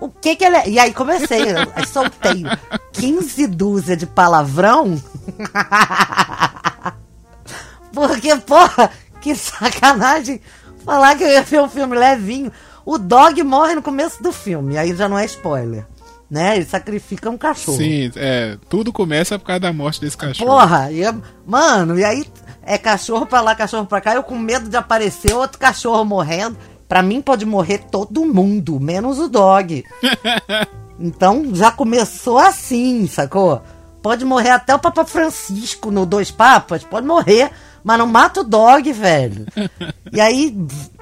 D: O que que ele é? E aí comecei, eu, soltei 15 dúzia de palavrão. (laughs) Porque, porra, que (laughs) sacanagem falar que eu ia ver um filme levinho. O dog morre no começo do filme, aí já não é spoiler. Né? Ele sacrifica um cachorro.
E: Sim, é. Tudo começa por causa da morte desse cachorro.
D: Porra, e eu- mano, e aí é cachorro pra lá, cachorro pra cá, eu com medo de aparecer outro cachorro morrendo. Pra mim pode morrer todo mundo, menos o dog. (laughs) Então já começou assim, sacou? Pode morrer até o Papa Francisco no Dois Papas, pode morrer, mas não mata o dog, velho. E aí,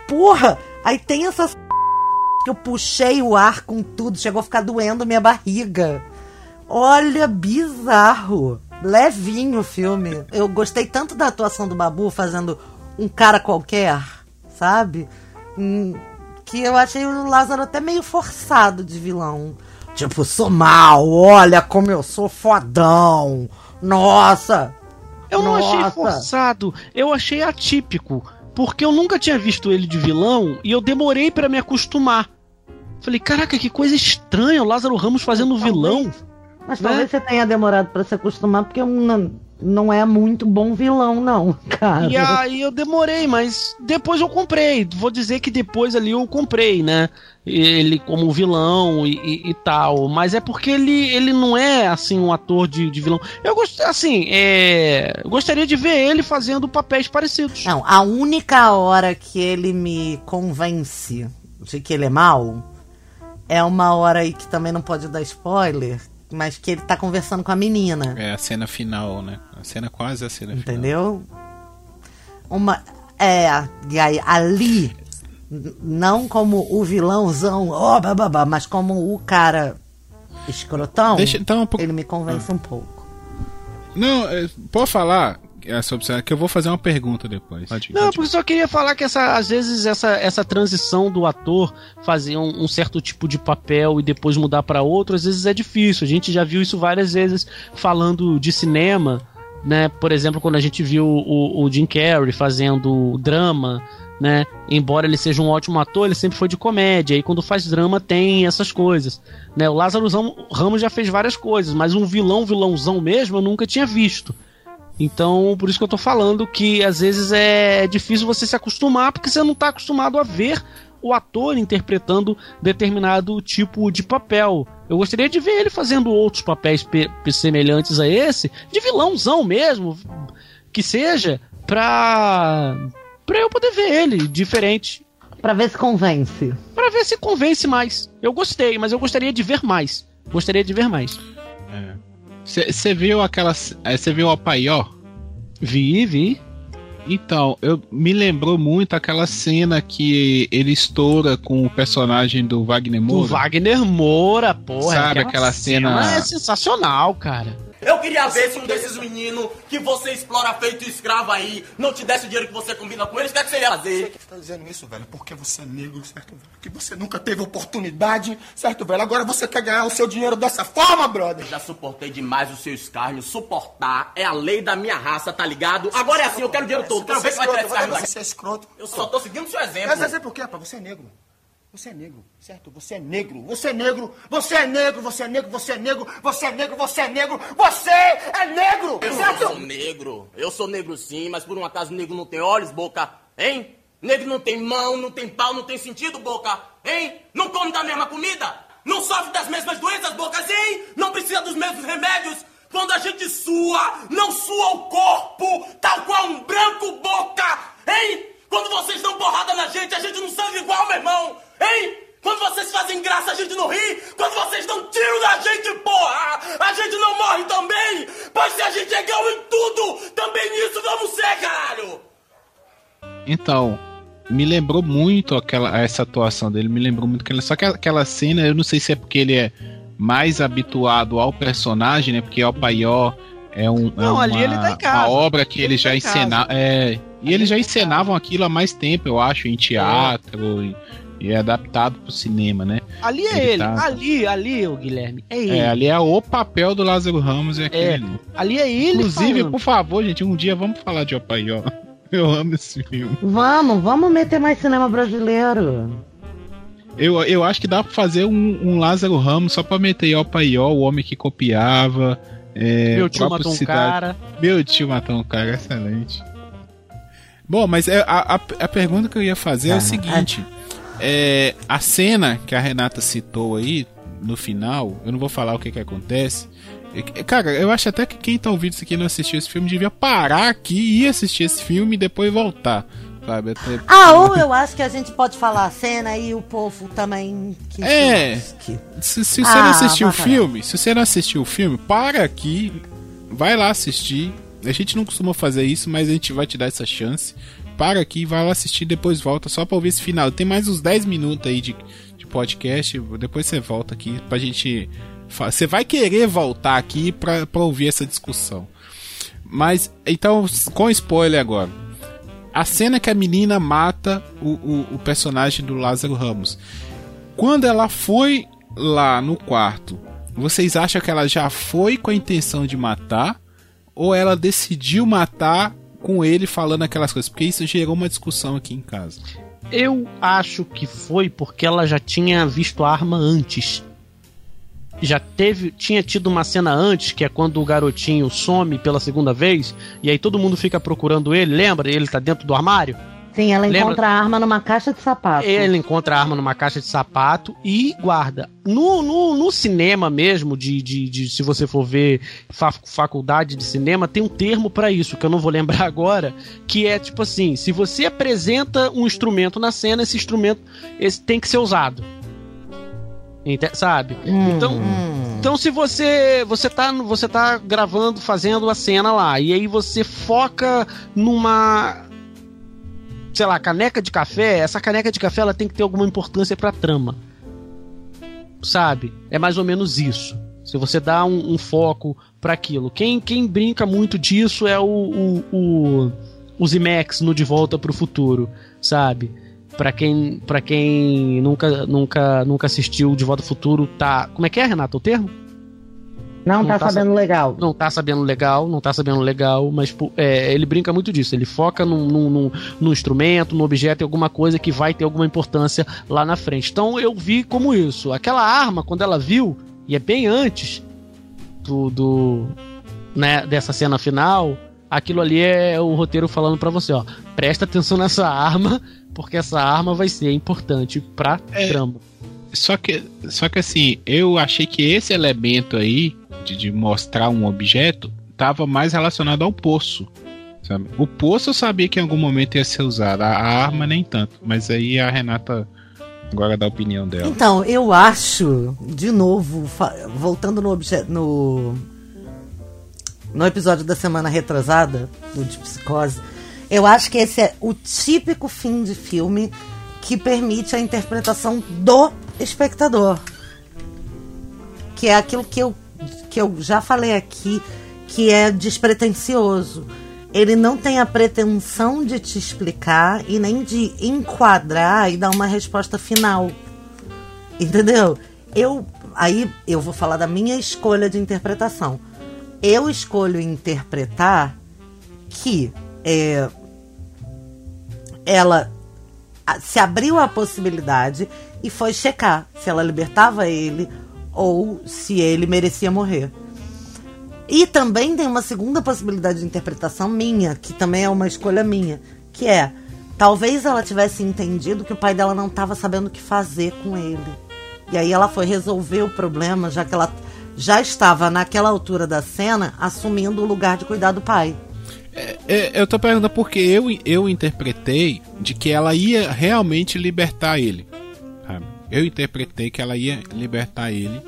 D: porra, aí tem essas que eu puxei o ar com tudo, chegou a ficar doendo minha barriga. Olha, bizarro. Levinho o filme. Eu gostei tanto da atuação do Babu fazendo um cara qualquer, sabe? Hum, Que eu achei o Lázaro até meio forçado de vilão. Tipo, sou mal, olha como eu sou fodão. Nossa!
F: Eu não achei forçado, eu achei atípico. Porque eu nunca tinha visto ele de vilão e eu demorei pra me acostumar. Falei, caraca, que coisa estranha, o Lázaro Ramos fazendo vilão.
D: Mas
F: Né?
D: talvez você tenha demorado pra se acostumar, porque não, não é muito bom vilão, não, (laughs) cara.
F: E aí eu demorei, mas depois eu comprei. Vou dizer que depois ali eu comprei, né? Ele como vilão e, e- e tal. Mas é porque ele, ele não é, assim, um ator de, de vilão. Eu gost, assim, é, eu gostaria de ver ele fazendo papéis parecidos.
D: Não, a única hora que ele me convence de que ele é mau é uma hora aí que também não pode dar spoiler, mas que ele tá conversando com a menina.
E: É a cena final, né? A cena quase a cena final.
D: Entendeu? Uma. É, e aí, ali, não como o vilãozão, ó, bababá, mas como o cara escrotão,
E: Deixa- então, um pouco-
D: ele me convence um pouco.
E: Não, é, pode falar é, sobre isso, que eu vou fazer uma pergunta depois. Pode,
F: Não,
E: pode-
F: porque eu só queria falar que essa, às vezes essa, essa transição do ator fazer um, um certo tipo de papel e depois mudar pra outro, às vezes é difícil. A gente já viu isso várias vezes falando de cinema, né? Por exemplo, quando a gente viu o, o Jim Carrey fazendo drama, né? Embora ele seja um ótimo ator, ele sempre foi de comédia. E quando faz drama tem essas coisas, né? O Lázaro Ram- Ramos já fez várias coisas, mas um vilão, vilãozão mesmo, eu nunca tinha visto. Então, por isso que eu tô falando que às vezes é difícil você se acostumar, porque você não tá acostumado a ver o ator interpretando determinado tipo de papel. Eu gostaria de ver ele fazendo outros papéis semelhantes a esse, de vilãozão mesmo, que seja, pra, pra eu poder ver ele diferente.
D: Pra ver se convence.
F: Pra ver se convence mais. Eu gostei, mas eu gostaria de ver mais. Gostaria de ver mais.
E: Você viu aquelas. Você viu o Apaió?
F: Vi, vi.
E: Então, eu me lembrou muito aquela cena que ele estoura com o personagem do Wagner
F: O
E: Moura.
F: Wagner Moura, porra.
E: Sabe aquela cena-
F: É sensacional, cara.
J: Eu queria ver se um desses meninos que você explora feito escravo aí não te desse o dinheiro que você combina com eles, o que, é que você ia fazer?
K: Você tá dizendo isso, velho, porque você é negro, certo, velho? Porque você nunca teve oportunidade, certo, velho? Agora você quer ganhar o seu dinheiro dessa forma, brother?
J: Já suportei demais o seu escárnio. Suportar é a lei da minha raça, tá ligado? Agora é assim, eu quero o dinheiro todo. Quero ver se vai tirar esse.
K: Você é escroto.
J: Eu só tô seguindo o seu exemplo.
K: Mas exemplo o quê, rapaz? Você é negro. Você é negro, certo? Você é negro, você é negro, você é negro, você é negro, você é negro, você é negro, você é negro, você é negro,
J: Eu
K: certo?
J: sou negro. Eu sou negro sim, mas por um acaso negro não tem olhos, boca, hein? Negro não tem mão, não tem pau, não tem sentido, boca, hein? Não come da mesma comida? Não sofre das mesmas doenças, bocas, hein? Não precisa dos mesmos remédios? Quando a gente sua, não sua o corpo, tal qual um branco, boca, hein? Quando vocês dão porrada na gente, a gente não sangue igual, meu irmão, hein? Quando vocês fazem graça, a gente não ri. Quando vocês dão tiro na gente, porra, a gente não morre também. Pois se a gente é igual em tudo, também nisso vamos ser, caralho.
E: Então, me lembrou muito aquela essa atuação dele, me lembrou muito aquela. Só que aquela cena, eu não sei se é porque ele é mais habituado ao personagem, né? Porque o Paió é, um, é
F: Não,
E: uma,
F: ali ele tá em casa.
E: uma obra que ele,
F: Ele
E: já
F: tá casa.
E: encenava. É, e eles já encenavam aquilo há mais tempo, eu acho, em teatro e, e é adaptado pro cinema, né?
F: Ali é
E: Ele
F: ele,
E: tá-
F: ali, ali, o Guilherme, é ele.
E: É, ali é o papel do Lázaro Ramos e aquele
F: É,
E: ali.
F: ali é ele
E: Inclusive,
F: falando.
E: por favor, gente, um dia vamos falar de Opaió. (laughs) Eu amo esse filme.
D: Vamos, vamos meter mais cinema brasileiro.
E: Eu, eu acho que dá pra fazer um, um Lázaro Ramos só pra meter Opaió, o homem que copiava. É,
F: Meu tio matou um
E: Cidade-
F: cara.
E: Meu tio matou um cara, excelente. Bom, mas é, a, a, a pergunta que eu ia fazer é o seguinte: é, a cena que a Renata citou aí no final, eu não vou falar o que que acontece. É, Cara, eu acho até que quem tá ouvindo isso aqui e não assistiu esse filme devia parar aqui e assistir esse filme e depois voltar. Sabe? Até-
D: Ah, ou eu acho que a gente pode falar a cena e o povo também. Que
E: É.
D: que-
E: Se, se você
D: Ah,
E: não assistiu o filme, se você não assistiu o filme, para aqui, vai lá assistir. A gente não costuma fazer isso, mas a gente vai te dar essa chance. Para aqui, vai lá assistir, depois volta só pra ouvir esse final. Tem mais uns 10 minutos aí de, de podcast, depois você volta aqui pra gente. Você vai querer voltar aqui pra, pra ouvir essa discussão. Mas, então, com spoiler agora. A cena que a menina mata o, o, o personagem do Lázaro Ramos. Quando ela foi lá no quarto, vocês acham que ela já foi com a intenção de matar? Ou ela decidiu matar com ele falando aquelas coisas? Porque isso gerou uma discussão aqui em casa.
F: Eu acho que foi porque ela já tinha visto a arma antes. Já teve, tinha tido uma cena antes, que é quando o garotinho some pela segunda vez, e aí todo mundo fica procurando ele, lembra? Ele tá dentro do armário.
D: Sim, ela
F: Lembra-
D: encontra a arma numa caixa de sapato.
F: Ele encontra a arma numa caixa de sapato e guarda. No, no, no cinema mesmo, de, de, de- se você for ver fa- faculdade de cinema, tem um termo pra isso, que eu não vou lembrar (laughs) agora, que é tipo assim, se você apresenta um instrumento na cena, esse instrumento esse tem que ser usado. Sabe? então, então se você você tá você tá gravando, fazendo a cena lá, e aí você foca numa sei lá, caneca de café, essa caneca de café ela tem que ter alguma importância pra trama. Sabe? É mais ou menos isso. Se você dá um, um foco pra aquilo. Quem, quem brinca muito disso é o, o, o, o Zimex no De Volta pro Futuro, sabe? Pra quem, pra quem nunca, nunca, nunca assistiu De Volta pro Futuro, tá. Como é que é, Renato, o termo?
D: Não, tá,
F: sa-
D: sabendo legal.
F: Não tá sabendo legal, não tá sabendo legal, mas é, ele brinca muito disso. Ele foca num, num, num- instrumento, num objeto, em alguma coisa que vai ter alguma importância lá na frente. Então eu vi como isso. Aquela arma, quando ela viu, e é bem antes do, do né, dessa cena final, aquilo ali é o roteiro falando pra você, ó, presta atenção nessa arma, porque essa arma vai ser importante pra trama.
E: Só que, só que assim, eu achei que esse elemento aí, de, de mostrar um objeto, tava mais relacionado ao poço. Sabe? O poço eu sabia que em algum momento ia ser usado, a, a arma nem tanto. Mas aí a Renata agora dá a opinião dela.
D: Então, eu acho, de novo, voltando no, obje- no no episódio da semana retrasada, do de psicose, eu acho que esse é o típico fim de filme que permite a interpretação do espectador. Que é aquilo que eu, que eu já falei aqui, que é despretensioso. Ele não tem a pretensão de te explicar e nem de enquadrar e dar uma resposta final. Entendeu? Eu aí eu vou falar da minha escolha de interpretação. Eu escolho interpretar que é, ela se abriu a possibilidade e foi checar se ela libertava ele ou se ele merecia morrer. E também tem uma segunda possibilidade de interpretação minha, que também é uma escolha minha, que é talvez ela tivesse entendido que o pai dela não estava sabendo o que fazer com ele. E aí ela foi resolver o problema, já que ela já estava naquela altura da cena assumindo o lugar de cuidar do pai.
E: É, é, eu tô perguntando porque eu, eu interpretei de que ela ia realmente libertar ele. Sabe? Eu interpretei que ela ia libertar ele.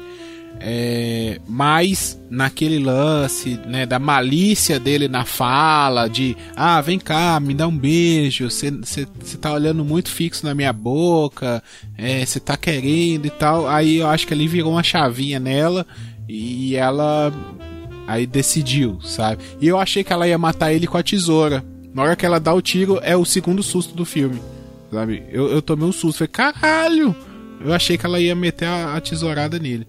E: É, mas naquele lance né, da malícia dele na fala, de ah, vem cá, me dá um beijo, você tá olhando muito fixo na minha boca, você é, tá querendo e tal. Aí eu acho que ali virou uma chavinha nela e ela aí decidiu, sabe? E eu achei que ela ia matar ele com a tesoura. Na hora que ela dá o tiro, é o segundo susto do filme, sabe? Eu, eu tomei um susto, falei, caralho! Eu achei que ela ia meter a, a tesourada nele.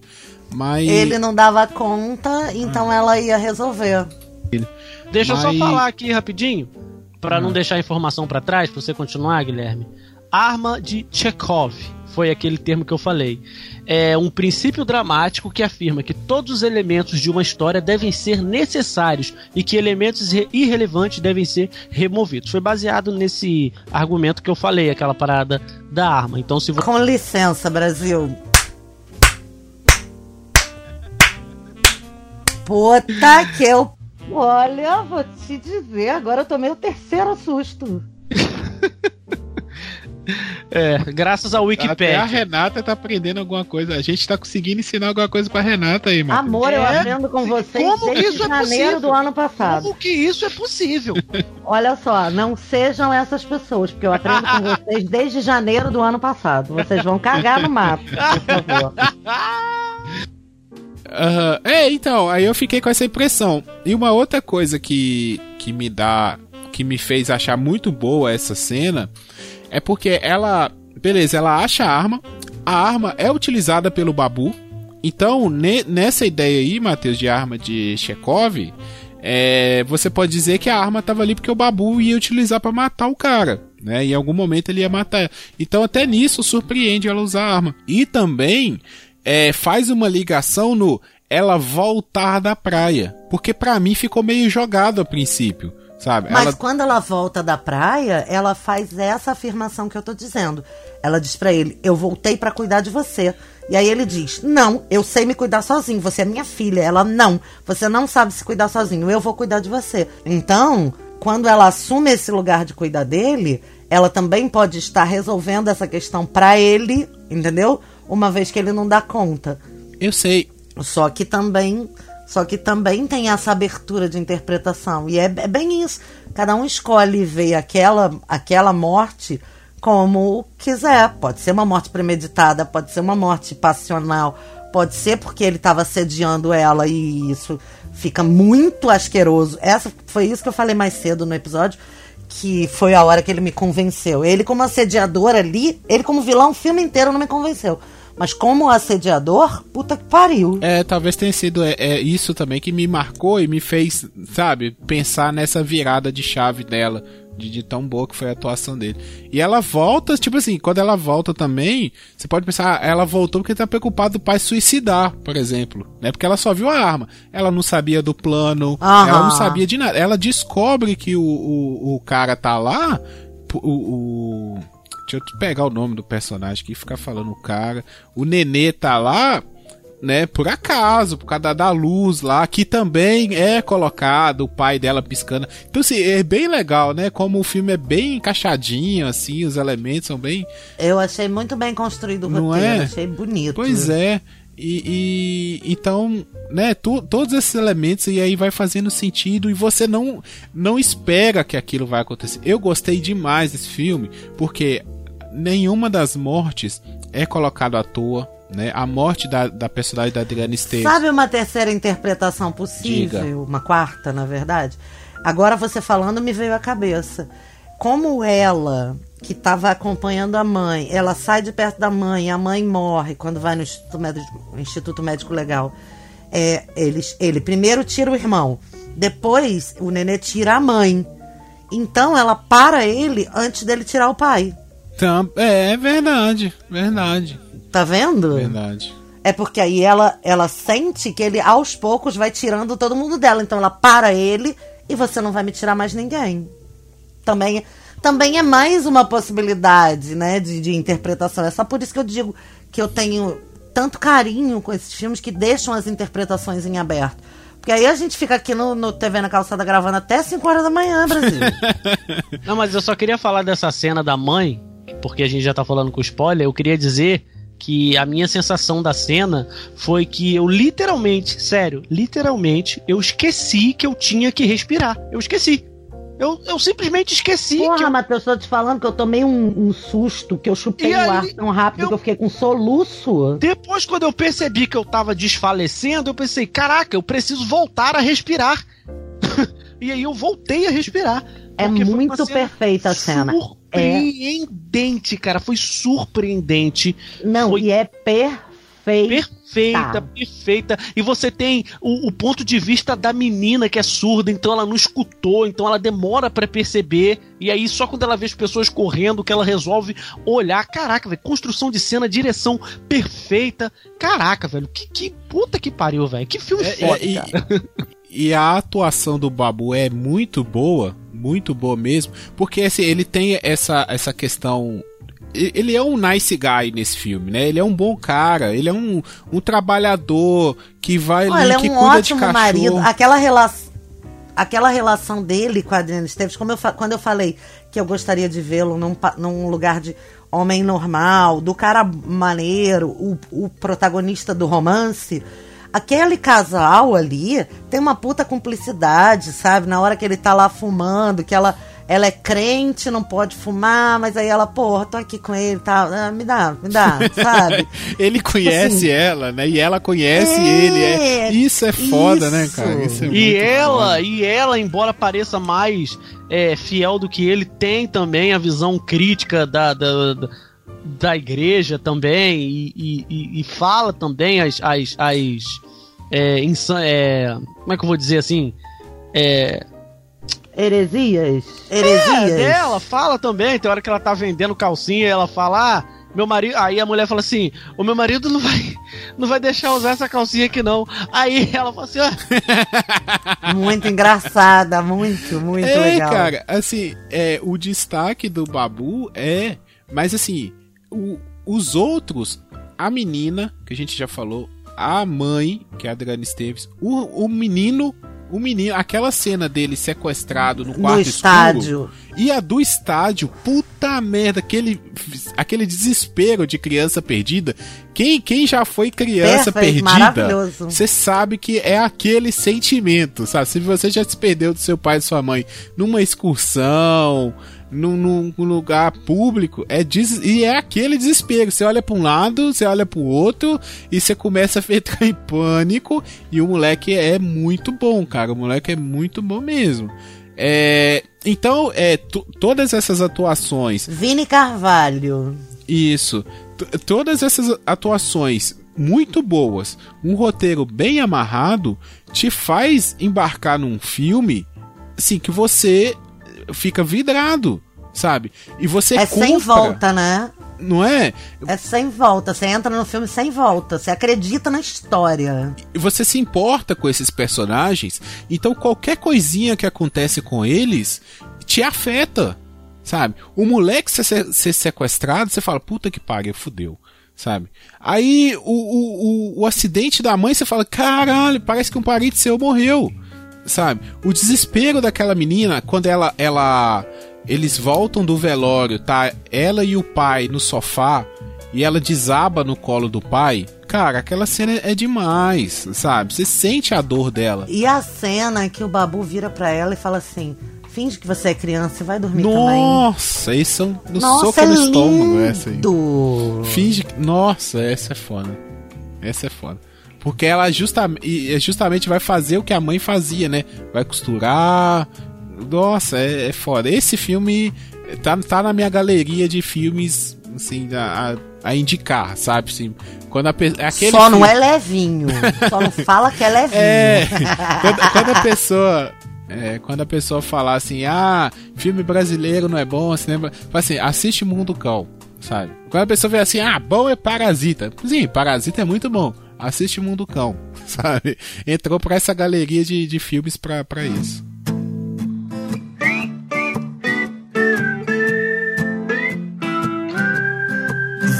E: Mas...
D: Ele não dava conta, então ah. ela ia resolver.
F: Deixa Mas... eu só falar aqui rapidinho, para não deixar a informação para trás, pra você continuar, Guilherme. Arma de Chekhov foi aquele termo que eu falei. É um princípio dramático que afirma que todos os elementos de uma história devem ser necessários e que elementos irrelevantes devem ser removidos. Foi baseado nesse argumento que eu falei, aquela parada da arma. Então, se
D: você... Com licença, Brasil. Puta que eu. Olha, vou te dizer, agora eu tomei o terceiro susto. (laughs)
F: É, graças ao Wikipedia. Até
E: a Renata tá aprendendo alguma coisa. A gente tá conseguindo ensinar alguma coisa pra Renata aí, mano.
D: Amor, é? eu aprendo com vocês Como desde isso é janeiro é do ano passado.
F: Como que isso é possível? (laughs)
D: Olha só, não sejam essas pessoas, porque eu aprendo com vocês desde janeiro do ano passado. Vocês vão cagar no mato, por favor. (laughs)
E: Uh, é, então, aí eu fiquei com essa impressão. E uma outra coisa que, que me dá. que me fez achar muito boa essa cena é porque ela. Beleza, ela acha a arma. A arma é utilizada pelo Babu. Então, ne, nessa ideia aí, Matheus, de arma de Chekhov, é, você pode dizer que a arma estava ali porque o Babu ia utilizar para matar o cara. Né? Em algum momento ele ia matar. Então, até nisso surpreende ela usar a arma. E também é, faz uma ligação no ela voltar da praia. Porque para mim ficou meio jogado a princípio. Sabe?
D: Mas
E: ela...
D: quando ela volta da praia, ela faz essa afirmação que eu tô dizendo. Ela diz para ele: Eu voltei para cuidar de você. E aí ele diz: Não, eu sei me cuidar sozinho. Você é minha filha. Ela: Não, você não sabe se cuidar sozinho. Eu vou cuidar de você. Então, quando ela assume esse lugar de cuidar dele, ela também pode estar resolvendo essa questão para ele, entendeu? Uma vez que ele não dá conta.
E: Eu sei.
D: Só que também só que também tem essa abertura de interpretação. E é, é bem isso. Cada um escolhe ver aquela, aquela morte como quiser. Pode ser uma morte premeditada, pode ser uma morte passional, pode ser porque ele estava assediando ela e isso fica muito asqueroso. Essa foi isso que eu falei mais cedo no episódio, que foi a hora que ele me convenceu. Ele como assediador ali, ele como vilão o filme inteiro não me convenceu. Mas como assediador, puta que pariu.
E: É, talvez tenha sido é, é, isso também que me marcou e me fez, sabe, pensar nessa virada de chave dela. De, de, tão boa que foi a atuação dele. E ela volta, tipo assim, quando ela volta também, você pode pensar, ah, ela voltou porque tá preocupada do pai suicidar, por exemplo, né? Porque ela só viu a arma. Ela não sabia do plano, Aham. ela não sabia de nada. Ela descobre que o, o, o cara tá lá, o, o Deixa eu pegar o nome do personagem que fica falando o cara. O Nenê tá lá, né, por acaso, por causa da luz lá, que também é colocado, o pai dela piscando. Então, assim, é bem legal, né? Como o filme é bem encaixadinho, assim, os elementos são bem.
D: Eu achei muito bem construído o
E: Não
D: roteiro,
E: é?
D: achei bonito.
E: Pois é. E, e, então, né, tu, todos esses elementos e aí vai fazendo sentido e você não não espera que aquilo vai acontecer. Eu gostei demais desse filme porque nenhuma das mortes é colocado à toa, né? A morte da, da personagem da Adriana Esteves.
D: Sabe uma terceira interpretação possível?
E: Diga.
D: Uma quarta, na verdade? Agora você falando me veio à cabeça. Como ela, que estava acompanhando a mãe, ela sai de perto da mãe, a mãe morre quando vai no Instituto Médico, Instituto Médico Legal. É, eles, ele primeiro tira o irmão, depois o nenê tira a mãe. Então ela para ele antes dele tirar o pai.
E: Tam- é, é verdade, verdade,
D: Tá vendo?
E: verdade.
D: É porque aí ela, ela sente que ele aos poucos vai tirando todo mundo dela. Então ela para ele e você não vai me tirar mais ninguém. Também, também é mais uma possibilidade, né, de, de interpretação. É só por isso que eu digo que eu tenho tanto carinho com esses filmes que deixam as interpretações em aberto. Porque aí a gente fica aqui no, no TV na calçada gravando até 5 horas da manhã, Brasil. (laughs)
F: Não, mas eu só queria falar dessa cena da mãe, porque a gente já tá falando com spoiler. Eu queria dizer que a minha sensação da cena foi que eu literalmente, sério, literalmente, eu esqueci que eu tinha que respirar. Eu esqueci. Eu, eu simplesmente esqueci. que
D: Porra,
F: eu...
D: Matheus, tô te falando que eu tomei um, um susto, que eu chupei
F: E
D: o ar tão rápido que eu fiquei com soluço.
F: Depois, quando eu percebi que eu tava desfalecendo, eu pensei, caraca, eu preciso voltar a respirar. (laughs) e aí eu voltei a respirar.
D: É muito
F: cena
D: perfeita a cena. É,
F: Surpreendente, cara. Foi surpreendente.
D: não,
F: Foi
D: e é perfeita.
F: Perfeita, perfeita. E você tem o, o ponto de vista da menina que é surda, então ela não escutou, então ela demora pra perceber. E aí, só quando ela vê as pessoas correndo, que ela resolve olhar. Caraca, velho, construção de cena, direção perfeita. Caraca, velho, que, que puta que pariu, velho. Que filme foda,
E: É, e,
F: cara. (laughs)
E: e a atuação do Babu é muito boa, muito boa mesmo, porque assim, ele tem essa, essa questão. Ele é um nice guy nesse filme, né? Ele é um bom cara, ele é um, um trabalhador que vai
D: Pô,
E: ali,
D: é
E: que
D: um
E: cuida de
D: ótimo
E: cachorro.
D: marido. Aquela relação. Aquela relação dele com a Adriana Esteves, como eu quando eu falei que eu gostaria de vê-lo num, num lugar de homem normal, do cara maneiro, o, o protagonista do romance, aquele casal ali tem uma puta cumplicidade, sabe? Na hora que ele tá lá fumando, que ela, ela é crente, não pode fumar, mas aí ela, porra, tô aqui com ele e tal, ah, me dá, me dá, (laughs) sabe?
E: Ele conhece
D: Assim,
E: ela, né? E ela conhece
D: É,
E: ele. É, isso é foda, né,
D: isso.
E: cara? Isso é
F: E
E: muito
F: ela,
E: foda.
F: e ela, embora pareça mais é, fiel do que ele, tem também a visão crítica da, da, da, da igreja também, e, e- e- fala também as. as, as é, é, como é que eu vou dizer assim? É,
D: Heresias?
F: é,
D: Heresias?
F: dela, fala também. Tem hora que ela tá vendendo calcinha e ela fala, ah, meu marido. Aí a mulher fala assim: o meu marido não vai, não vai deixar usar essa calcinha aqui, não. Aí ela fala assim, ah, (laughs)
D: Muito engraçada, muito, muito
E: é,
D: legal.
E: cara, assim, é, o destaque do Babu é. Mas assim, o- os outros, a menina, que a gente já falou, a mãe, que é a Adriana Esteves, o, o menino. O menino, aquela cena dele sequestrado no quarto
D: no
E: escuro,
D: estádio.
E: E a do estádio, puta merda, aquele, aquele desespero de criança perdida. Quem, quem já foi criança
D: Perfeito,
E: perdida, você sabe que é aquele sentimento, sabe? Se você já se perdeu do seu pai e sua mãe numa excursão, num, num lugar público, é des- e é aquele desespero. Você olha pra um lado, você olha pro outro, e você começa a (laughs) entrar em pânico. E o moleque é muito bom, cara. O moleque é muito bom mesmo. É, então, é, to- todas essas atuações
D: Vini Carvalho.
E: isso. Todas essas atuações muito boas, um roteiro bem amarrado, te faz embarcar num filme assim que você fica vidrado, sabe? E você
D: é
E: compra,
D: sem volta, né?
E: não é?
D: É sem volta. Você entra no filme sem volta. Você acredita na história.
E: E você se importa com esses personagens, então qualquer coisinha que acontece com eles te afeta, sabe? O moleque ser, ser- sequestrado, você fala, puta que pariu, fudeu, sabe? Aí o, o, o, o acidente da mãe, você fala, caralho, parece que um parente seu morreu, sabe? O desespero daquela menina, quando ela, ela, eles voltam do velório, tá? Ela e o pai no sofá, e ela desaba no colo do pai, cara, aquela cena é demais, sabe? Você sente a dor dela.
D: E a cena que o Babu vira pra ela e fala assim: Finge que você é criança e vai dormir também.
E: Nossa, esse é um no
D: Nossa,
E: soco
D: é
E: no estômago, essa aí.
D: lindo.
E: Finge que. Nossa, essa é foda. Essa é foda. Porque ela justa, justamente vai fazer o que a mãe fazia, né? Vai costurar. Nossa, é, é foda. Esse filme tá, tá na minha galeria de filmes, assim, a, a, indicar, sabe? Assim, quando a, pe- aquele
D: Só não
E: filme-
D: é levinho. Só não fala que é levinho.
E: É, (laughs) quando, quando a pessoa. é, quando a pessoa falar assim, ah, filme brasileiro não é bom, cinema. Fala assim, assiste Mundo Cão, sabe? Quando a pessoa vê assim, ah, bom é Parasita. Sim, Parasita é muito bom. Assiste Mundo Cão, (laughs) sabe? Entrou pra essa galeria de, de filmes pra, pra isso.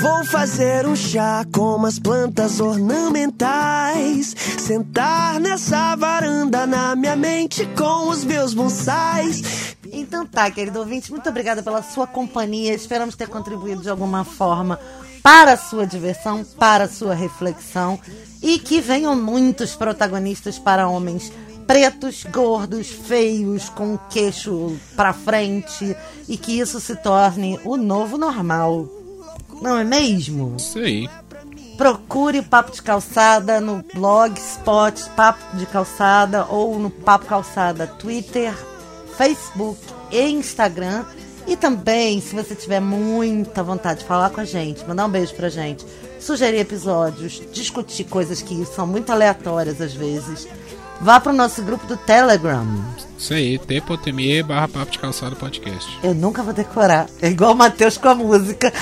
C: Vou fazer um chá com umas plantas ornamentais. Sentar nessa varanda na minha mente com os meus bonsais.
D: Então tá, querido ouvinte, muito obrigada pela sua companhia. Esperamos ter contribuído de alguma forma para a sua diversão, para a sua reflexão. E que venham muitos protagonistas para homens pretos, gordos, feios, com o queixo pra frente. E que isso se torne o novo normal. Não é mesmo?
E: Aí.
D: Procure o Papo de Calçada no blog Spot Papo de Calçada ou no Papo Calçada Twitter, Facebook e Instagram. E também, se você tiver muita vontade de falar com a gente, mandar um beijo pra gente, sugerir episódios, discutir coisas que são muito aleatórias às vezes, vá pro nosso grupo do Telegram.
E: Isso aí, t.me barra papo de calçado podcast.
D: Eu nunca vou decorar. É igual o Matheus com a música.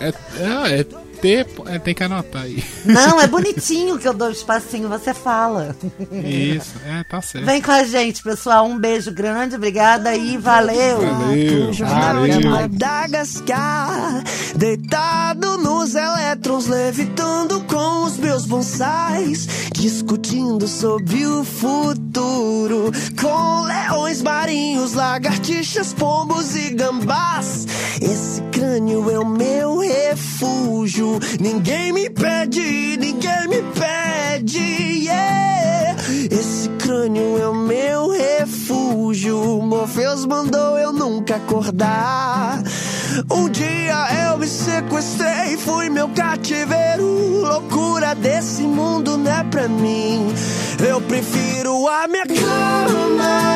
E: É, é, é T, é, tem que anotar aí. (laughs)
D: Não, é bonitinho que eu dou o espacinho, você fala.
E: Isso, é, tá certo.
D: Vem com a gente, pessoal. Um beijo grande, obrigada e valeu.
E: Valeu, valeu.
C: Madagascar, deitado nos elétrons, levitando com os meus bonsais, discutindo sobre o futuro, com leões marinhos, lagartixas, pombos e gambás. Esse crânio é o meu refúgio, ninguém me pede, ninguém me pede, yeah. Esse crânio é o meu refúgio. Morpheus mandou eu nunca acordar. Um dia eu me sequestrei, fui meu cativeiro. Loucura desse mundo não é pra mim. Eu prefiro a minha cama.